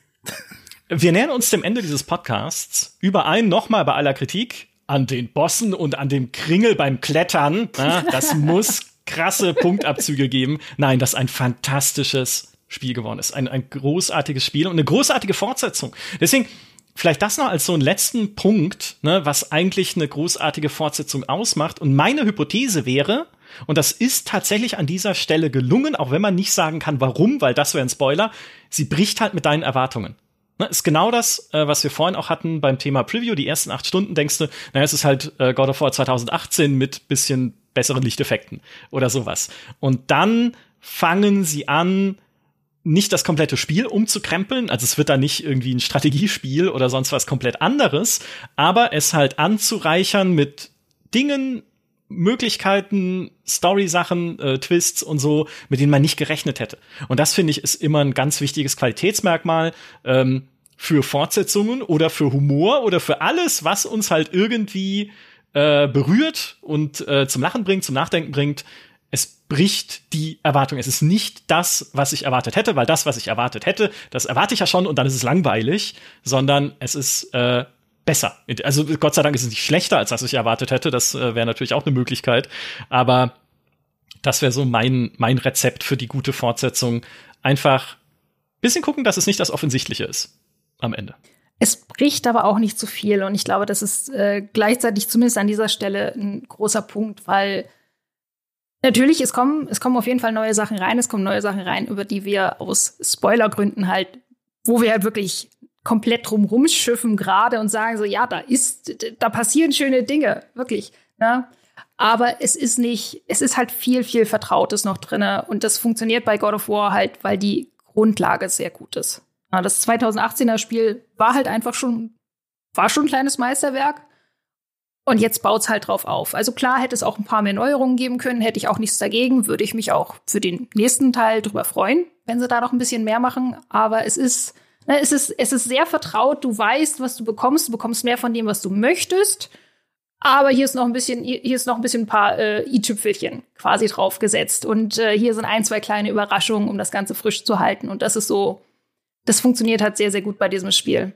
Wir nähern uns dem Ende dieses Podcasts. Überein nochmal bei aller Kritik an den Bossen und an dem Kringel beim Klettern. Na, das muss krasse Punktabzüge geben. Nein, das ist ein fantastisches Spiel geworden ist. Ein, ein großartiges Spiel und eine großartige Fortsetzung. Deswegen, vielleicht das noch als so einen letzten Punkt, ne, was eigentlich eine großartige Fortsetzung ausmacht. Und meine Hypothese wäre, und das ist tatsächlich an dieser Stelle gelungen, auch wenn man nicht sagen kann, warum, weil das wäre ein Spoiler, sie bricht halt mit deinen Erwartungen. Ne, ist genau das, äh, was wir vorhin auch hatten beim Thema Preview. Die ersten acht Stunden denkst du, naja, es ist halt äh, God of War 2018 mit bisschen besseren Lichteffekten oder sowas. Und dann fangen sie an, nicht das komplette Spiel umzukrempeln, also es wird da nicht irgendwie ein Strategiespiel oder sonst was komplett anderes, aber es halt anzureichern mit Dingen, Möglichkeiten, Story-Sachen, äh, Twists und so, mit denen man nicht gerechnet hätte. Und das finde ich ist immer ein ganz wichtiges Qualitätsmerkmal ähm, für Fortsetzungen oder für Humor oder für alles, was uns halt irgendwie äh, berührt und äh, zum Lachen bringt, zum Nachdenken bringt es bricht die Erwartung. Es ist nicht das, was ich erwartet hätte, weil das, was ich erwartet hätte, das erwarte ich ja schon und dann ist es langweilig, sondern es ist äh, besser. Also Gott sei Dank ist es nicht schlechter, als das ich erwartet hätte. Das äh, wäre natürlich auch eine Möglichkeit. Aber das wäre so mein, mein Rezept für die gute Fortsetzung. Einfach bisschen gucken, dass es nicht das Offensichtliche ist am Ende. Es bricht aber auch nicht zu viel und ich glaube, das ist äh, gleichzeitig zumindest an dieser Stelle ein großer Punkt, weil Natürlich, es kommen, es kommen auf jeden Fall neue Sachen rein, es kommen neue Sachen rein, über die wir aus Spoilergründen halt, wo wir halt wirklich komplett drum rumschiffen gerade und sagen so, ja, da ist, da passieren schöne Dinge, wirklich. Ne? Aber es ist nicht, es ist halt viel, viel Vertrautes noch drinne und das funktioniert bei God of War halt, weil die Grundlage sehr gut ist. Das 2018er Spiel war halt einfach schon, war schon ein kleines Meisterwerk Und jetzt baut's halt drauf auf. Also klar hätte es auch ein paar mehr Neuerungen geben können, hätte ich auch nichts dagegen, würde ich mich auch für den nächsten Teil drüber freuen, wenn sie da noch ein bisschen mehr machen. Aber es ist, ne, es ist, es ist sehr vertraut. Du weißt, was du bekommst. Du bekommst mehr von dem, was du möchtest. Aber hier ist noch ein bisschen, hier ist noch ein bisschen ein paar äh, i-Tüpfelchen quasi draufgesetzt. Und äh, hier sind ein, zwei kleine Überraschungen, um das Ganze frisch zu halten. Und das ist so, das funktioniert halt sehr, sehr gut bei diesem Spiel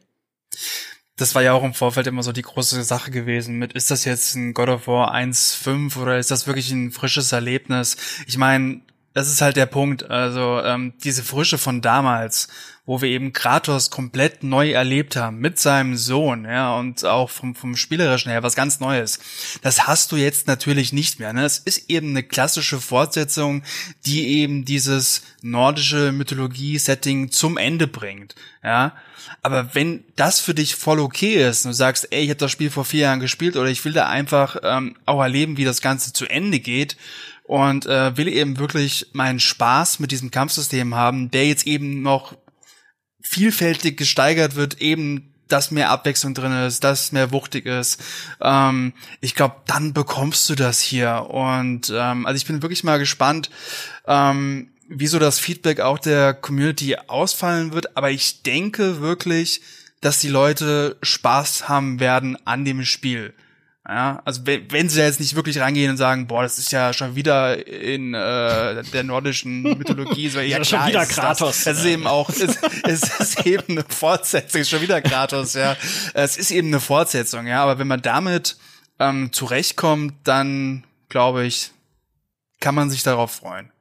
das war ja auch im Vorfeld immer so die große Sache gewesen mit, ist das jetzt ein God of War 1.5 oder ist das wirklich ein frisches Erlebnis? Ich meine, das ist halt der Punkt. Also ähm, diese Frische von damals, wo wir eben Kratos komplett neu erlebt haben mit seinem Sohn, ja, und auch vom, vom spielerischen her was ganz Neues. Das hast du jetzt natürlich nicht mehr. Ne? Es ist eben eine klassische Fortsetzung, die eben dieses nordische Mythologie-Setting zum Ende bringt, ja. Aber wenn das für dich voll okay ist und du sagst, ey, ich habe das Spiel vor vier Jahren gespielt oder ich will da einfach ähm, auch erleben, wie das Ganze zu Ende geht, und äh, will eben wirklich meinen Spaß mit diesem Kampfsystem haben, der jetzt eben noch vielfältig gesteigert wird, eben dass mehr Abwechslung drin ist, dass mehr wuchtig ist. Ähm, ich glaube, dann bekommst du das hier. Und ähm, also ich bin wirklich mal gespannt, ähm, wieso das Feedback auch der Community ausfallen wird. Aber ich denke wirklich, dass die Leute Spaß haben werden an dem Spiel. Ja, also wenn, wenn sie jetzt nicht wirklich reingehen und sagen, boah, das ist ja schon wieder in äh, der nordischen Mythologie, so ja, ja klar, schon wieder Kratos. Das, das ist eben auch, es, es ist eben eine Fortsetzung, schon wieder Kratos, ja. Es ist eben eine Fortsetzung, ja, aber wenn man damit ähm, zurechtkommt, dann glaube ich, kann man sich darauf freuen.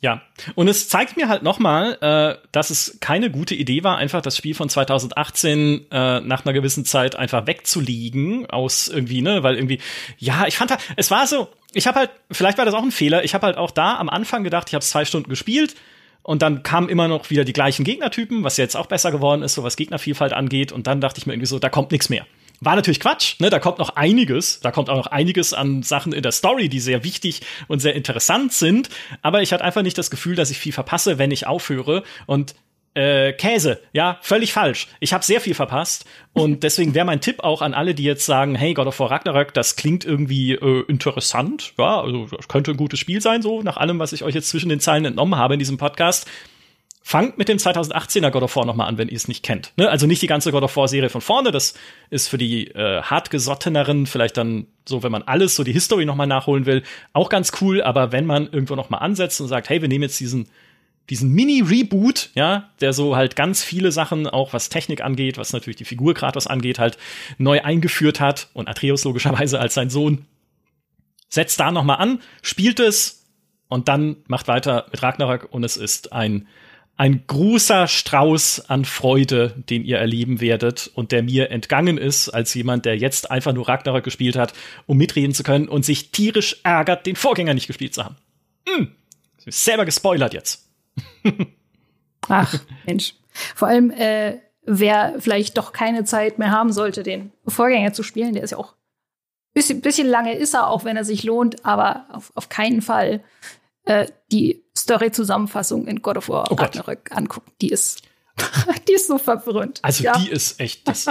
Ja, und es zeigt mir halt nochmal, äh, dass es keine gute Idee war, einfach das Spiel von 2018 äh, nach einer gewissen Zeit einfach wegzuliegen aus irgendwie, ne, weil irgendwie, ja, ich fand halt, es war so, ich habe halt, vielleicht war das auch ein Fehler, ich habe halt auch da am Anfang gedacht, ich habe zwei Stunden gespielt und dann kamen immer noch wieder die gleichen Gegnertypen, was jetzt auch besser geworden ist, so was Gegnervielfalt angeht und dann dachte ich mir irgendwie so, da kommt nichts mehr. War natürlich Quatsch, ne? Da kommt noch einiges, da kommt auch noch einiges an Sachen in der Story, die sehr wichtig und sehr interessant sind. Aber ich hatte einfach nicht das Gefühl, dass ich viel verpasse, wenn ich aufhöre. Und äh, Käse, ja, völlig falsch. Ich habe sehr viel verpasst und deswegen wäre mein Tipp auch an alle, die jetzt sagen, hey, God of War Ragnarök, das klingt irgendwie äh, interessant, ja, also das könnte ein gutes Spiel sein, so nach allem, was ich euch jetzt zwischen den Zeilen entnommen habe in diesem Podcast. Fangt mit dem 2018er God of War nochmal an, wenn ihr es nicht kennt. Ne? Also nicht die ganze God of War-Serie von vorne. Das ist für die äh, hartgesotteneren vielleicht dann so, wenn man alles, so die History nochmal nachholen will, auch ganz cool. Aber wenn man irgendwo nochmal ansetzt und sagt, hey, wir nehmen jetzt diesen diesen Mini-Reboot, ja, der so halt ganz viele Sachen, auch was Technik angeht, was natürlich die Figur Kratos angeht, halt neu eingeführt hat und Atreus logischerweise als sein Sohn. Setzt da nochmal an, spielt es und dann macht weiter mit Ragnarök und es ist ein ein großer Strauß an Freude, den ihr erleben werdet und der mir entgangen ist, als jemand, der jetzt einfach nur Ragnarök gespielt hat, um mitreden zu können und sich tierisch ärgert, den Vorgänger nicht gespielt zu haben. Hm. Selber gespoilert jetzt. Ach, Mensch. Vor allem, äh, wer vielleicht doch keine Zeit mehr haben sollte, den Vorgänger zu spielen, der ist ja auch bisschen, bisschen lange ist er, auch wenn er sich lohnt, aber auf, auf keinen Fall äh, die Story-Zusammenfassung in God of War oh Ragnarök angucken. Die ist die ist so verwirrend. Also ja. die ist echt das.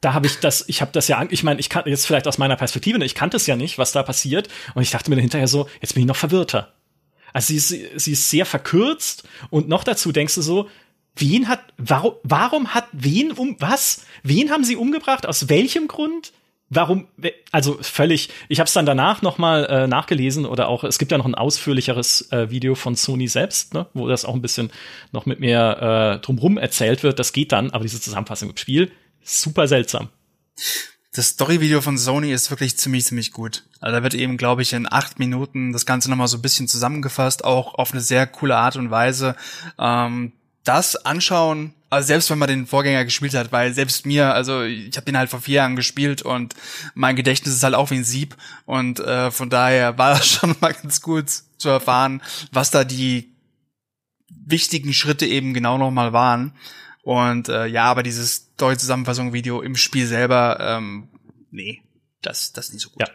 da habe ich das, ich habe das ja, ich meine, ich kann jetzt vielleicht aus meiner Perspektive, ich kannte es ja nicht, was da passiert, und ich dachte mir hinterher so, jetzt bin ich noch verwirrter. Also sie ist, sie ist sehr verkürzt und noch dazu denkst du so, wen hat, warum, warum hat wen um was? Wen haben sie umgebracht? Aus welchem Grund? Warum, also völlig, ich habe es dann danach nochmal äh, nachgelesen oder auch, es gibt ja noch ein ausführlicheres äh, Video von Sony selbst, ne, wo das auch ein bisschen noch mit mehr äh, drumrum erzählt wird. Das geht dann, aber diese Zusammenfassung im Spiel, super seltsam. Das Story-Video von Sony ist wirklich ziemlich, ziemlich gut. Also da wird eben, glaube ich, in acht Minuten das Ganze nochmal so ein bisschen zusammengefasst, auch auf eine sehr coole Art und Weise. Ähm, das anschauen, also selbst wenn man den Vorgänger gespielt hat, weil selbst mir, also ich habe den halt vor vier Jahren gespielt und mein Gedächtnis ist halt auch wie ein Sieb und äh, von daher war das schon mal ganz gut zu erfahren, was da die wichtigen Schritte eben genau nochmal waren. Und äh, ja, aber dieses Story-Zusammenfassung-Video im Spiel selber, ähm, nee, das, das ist nicht so gut. Ja.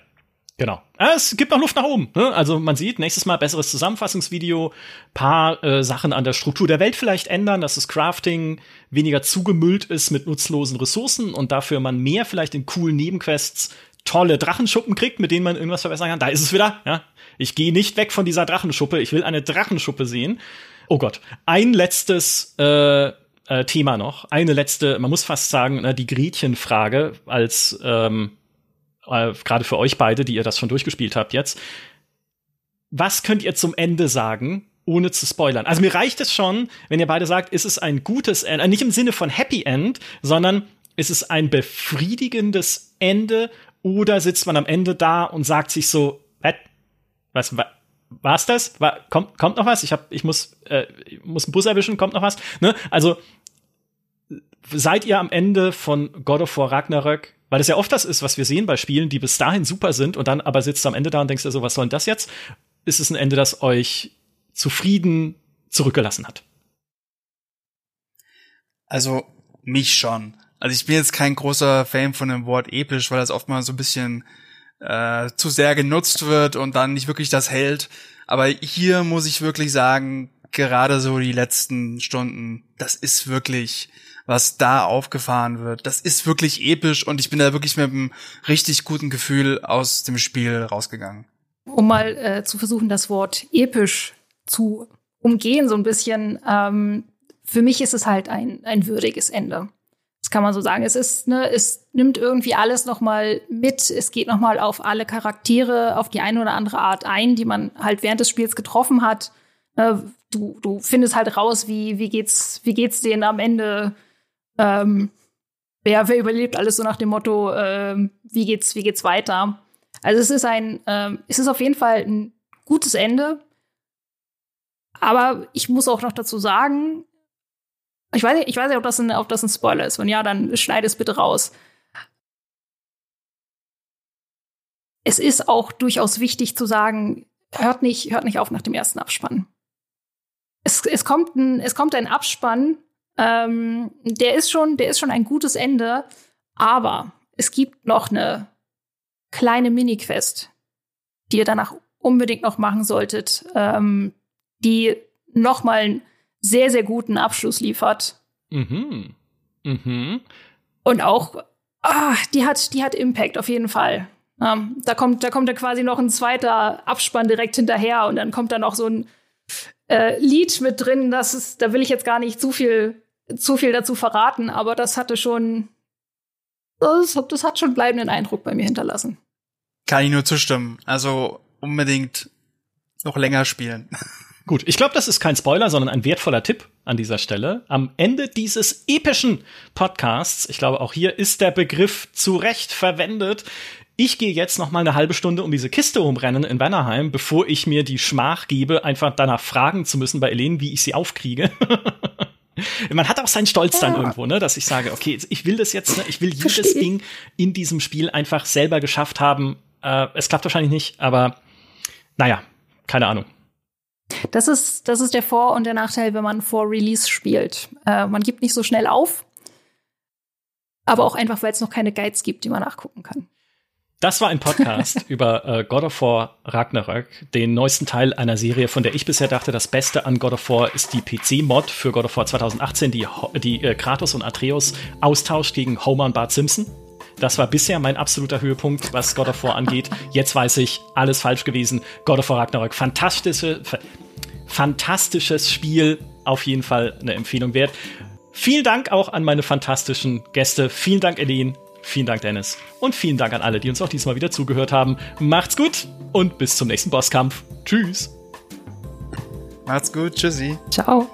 Genau. Es gibt noch Luft nach oben. Ne? Also man sieht, nächstes Mal besseres Zusammenfassungsvideo, paar äh, Sachen an der Struktur der Welt vielleicht ändern, dass das Crafting weniger zugemüllt ist mit nutzlosen Ressourcen und dafür man mehr vielleicht in coolen Nebenquests tolle Drachenschuppen kriegt, mit denen man irgendwas verbessern kann. Da ist es wieder, ja. Ich gehe nicht weg von dieser Drachenschuppe. Ich will eine Drachenschuppe sehen. Oh Gott. Ein letztes äh, äh, Thema noch. Eine letzte, man muss fast sagen, na, die Gretchenfrage als ähm, äh, gerade für euch beide, die ihr das schon durchgespielt habt jetzt. Was könnt ihr zum Ende sagen, ohne zu spoilern? Also mir reicht es schon, wenn ihr beide sagt, ist es ein gutes Ende, nicht im Sinne von Happy End, sondern ist es ein befriedigendes Ende oder sitzt man am Ende da und sagt sich so, was, was war's das? War, kommt, kommt noch was? Ich hab, ich muss, äh, ich muss einen Bus erwischen, kommt noch was? Ne? Also seid ihr am Ende von God of War Ragnarök, weil das ja oft das ist, was wir sehen bei Spielen, die bis dahin super sind und dann aber sitzt am Ende da und denkst dir so, was soll denn das jetzt? Ist es ein Ende, das euch zufrieden zurückgelassen hat? Also mich schon. Also ich bin jetzt kein großer Fan von dem Wort episch, weil das oft mal so ein bisschen äh, zu sehr genutzt wird und dann nicht wirklich das hält. Aber hier muss ich wirklich sagen, gerade so die letzten Stunden, das ist wirklich, was da aufgefahren wird, das ist wirklich episch und ich bin da wirklich mit einem richtig guten Gefühl aus dem Spiel rausgegangen. Um mal äh, zu versuchen, das Wort episch zu umgehen, so ein bisschen, ähm, für mich ist es halt ein, ein würdiges Ende. Das kann man so sagen. Es ist, ne, es nimmt irgendwie alles nochmal mit. Es geht nochmal auf alle Charaktere auf die eine oder andere Art ein, die man halt während des Spiels getroffen hat. Äh, du, du findest halt raus, wie, wie geht's, wie geht's denen am Ende, ähm, wer, wer überlebt alles so nach dem Motto, äh, wie geht's, wie geht's weiter. Also es ist ein, äh, es ist auf jeden Fall ein gutes Ende. Aber ich muss auch noch dazu sagen, ich weiß nicht, ich weiß nicht, ob das ein, ob das ein Spoiler ist. Wenn ja, dann schneide es bitte raus. Es ist auch durchaus wichtig zu sagen, hört nicht, hört nicht auf nach dem ersten Abspann. Es, es kommt ein, es kommt ein Abspann, ähm, der ist schon, der ist schon ein gutes Ende, aber es gibt noch eine kleine Mini-Quest, die ihr danach unbedingt noch machen solltet, ähm, die noch mal sehr, sehr guten Abschluss liefert. Mhm. Mhm. Und auch, ah, die hat, die hat Impact auf jeden Fall. Ja, da kommt, da kommt ja quasi noch ein zweiter Abspann direkt hinterher und dann kommt da noch so ein äh, Lied mit drin. Das ist, da will ich jetzt gar nicht zu viel, zu viel dazu verraten, aber das hatte schon, das, das hat schon bleibenden Eindruck bei mir hinterlassen. Kann ich nur zustimmen. Also unbedingt noch länger spielen. Gut, ich glaube, das ist kein Spoiler, sondern ein wertvoller Tipp an dieser Stelle. Am Ende dieses epischen Podcasts, ich glaube, auch hier ist der Begriff zu Recht verwendet. Ich gehe jetzt noch mal eine halbe Stunde um diese Kiste umrennen in Wannerheim, bevor ich mir die Schmach gebe, einfach danach fragen zu müssen bei Elen, wie ich sie aufkriege. Man hat auch seinen Stolz dann irgendwo, ne, dass ich sage, okay, ich will das jetzt, ne, ich will jedes Versteh. Ding in diesem Spiel einfach selber geschafft haben. Äh, es klappt wahrscheinlich nicht, aber naja, keine Ahnung. Das ist, das ist der Vor- und der Nachteil, wenn man vor Release spielt. Äh, man gibt nicht so schnell auf, aber auch einfach, weil es noch keine Guides gibt, die man nachgucken kann. Das war ein Podcast über äh, God of War Ragnarök, den neuesten Teil einer Serie, von der ich bisher dachte, das Beste an God of War ist die PC-Mod für God of War 2018, die, die äh, Kratos und Atreus austauscht gegen Homer und Bart Simpson. Das war bisher mein absoluter Höhepunkt, was God of War angeht. Jetzt weiß ich, alles falsch gewesen. God of War Ragnarök, fantastische, fantastisches Spiel. Auf jeden Fall eine Empfehlung wert. Vielen Dank auch an meine fantastischen Gäste. Vielen Dank, Edin. Vielen Dank, Dennis. Und vielen Dank an alle, die uns auch diesmal wieder zugehört haben. Macht's gut und bis zum nächsten Bosskampf. Tschüss. Macht's gut. Tschüssi. Ciao.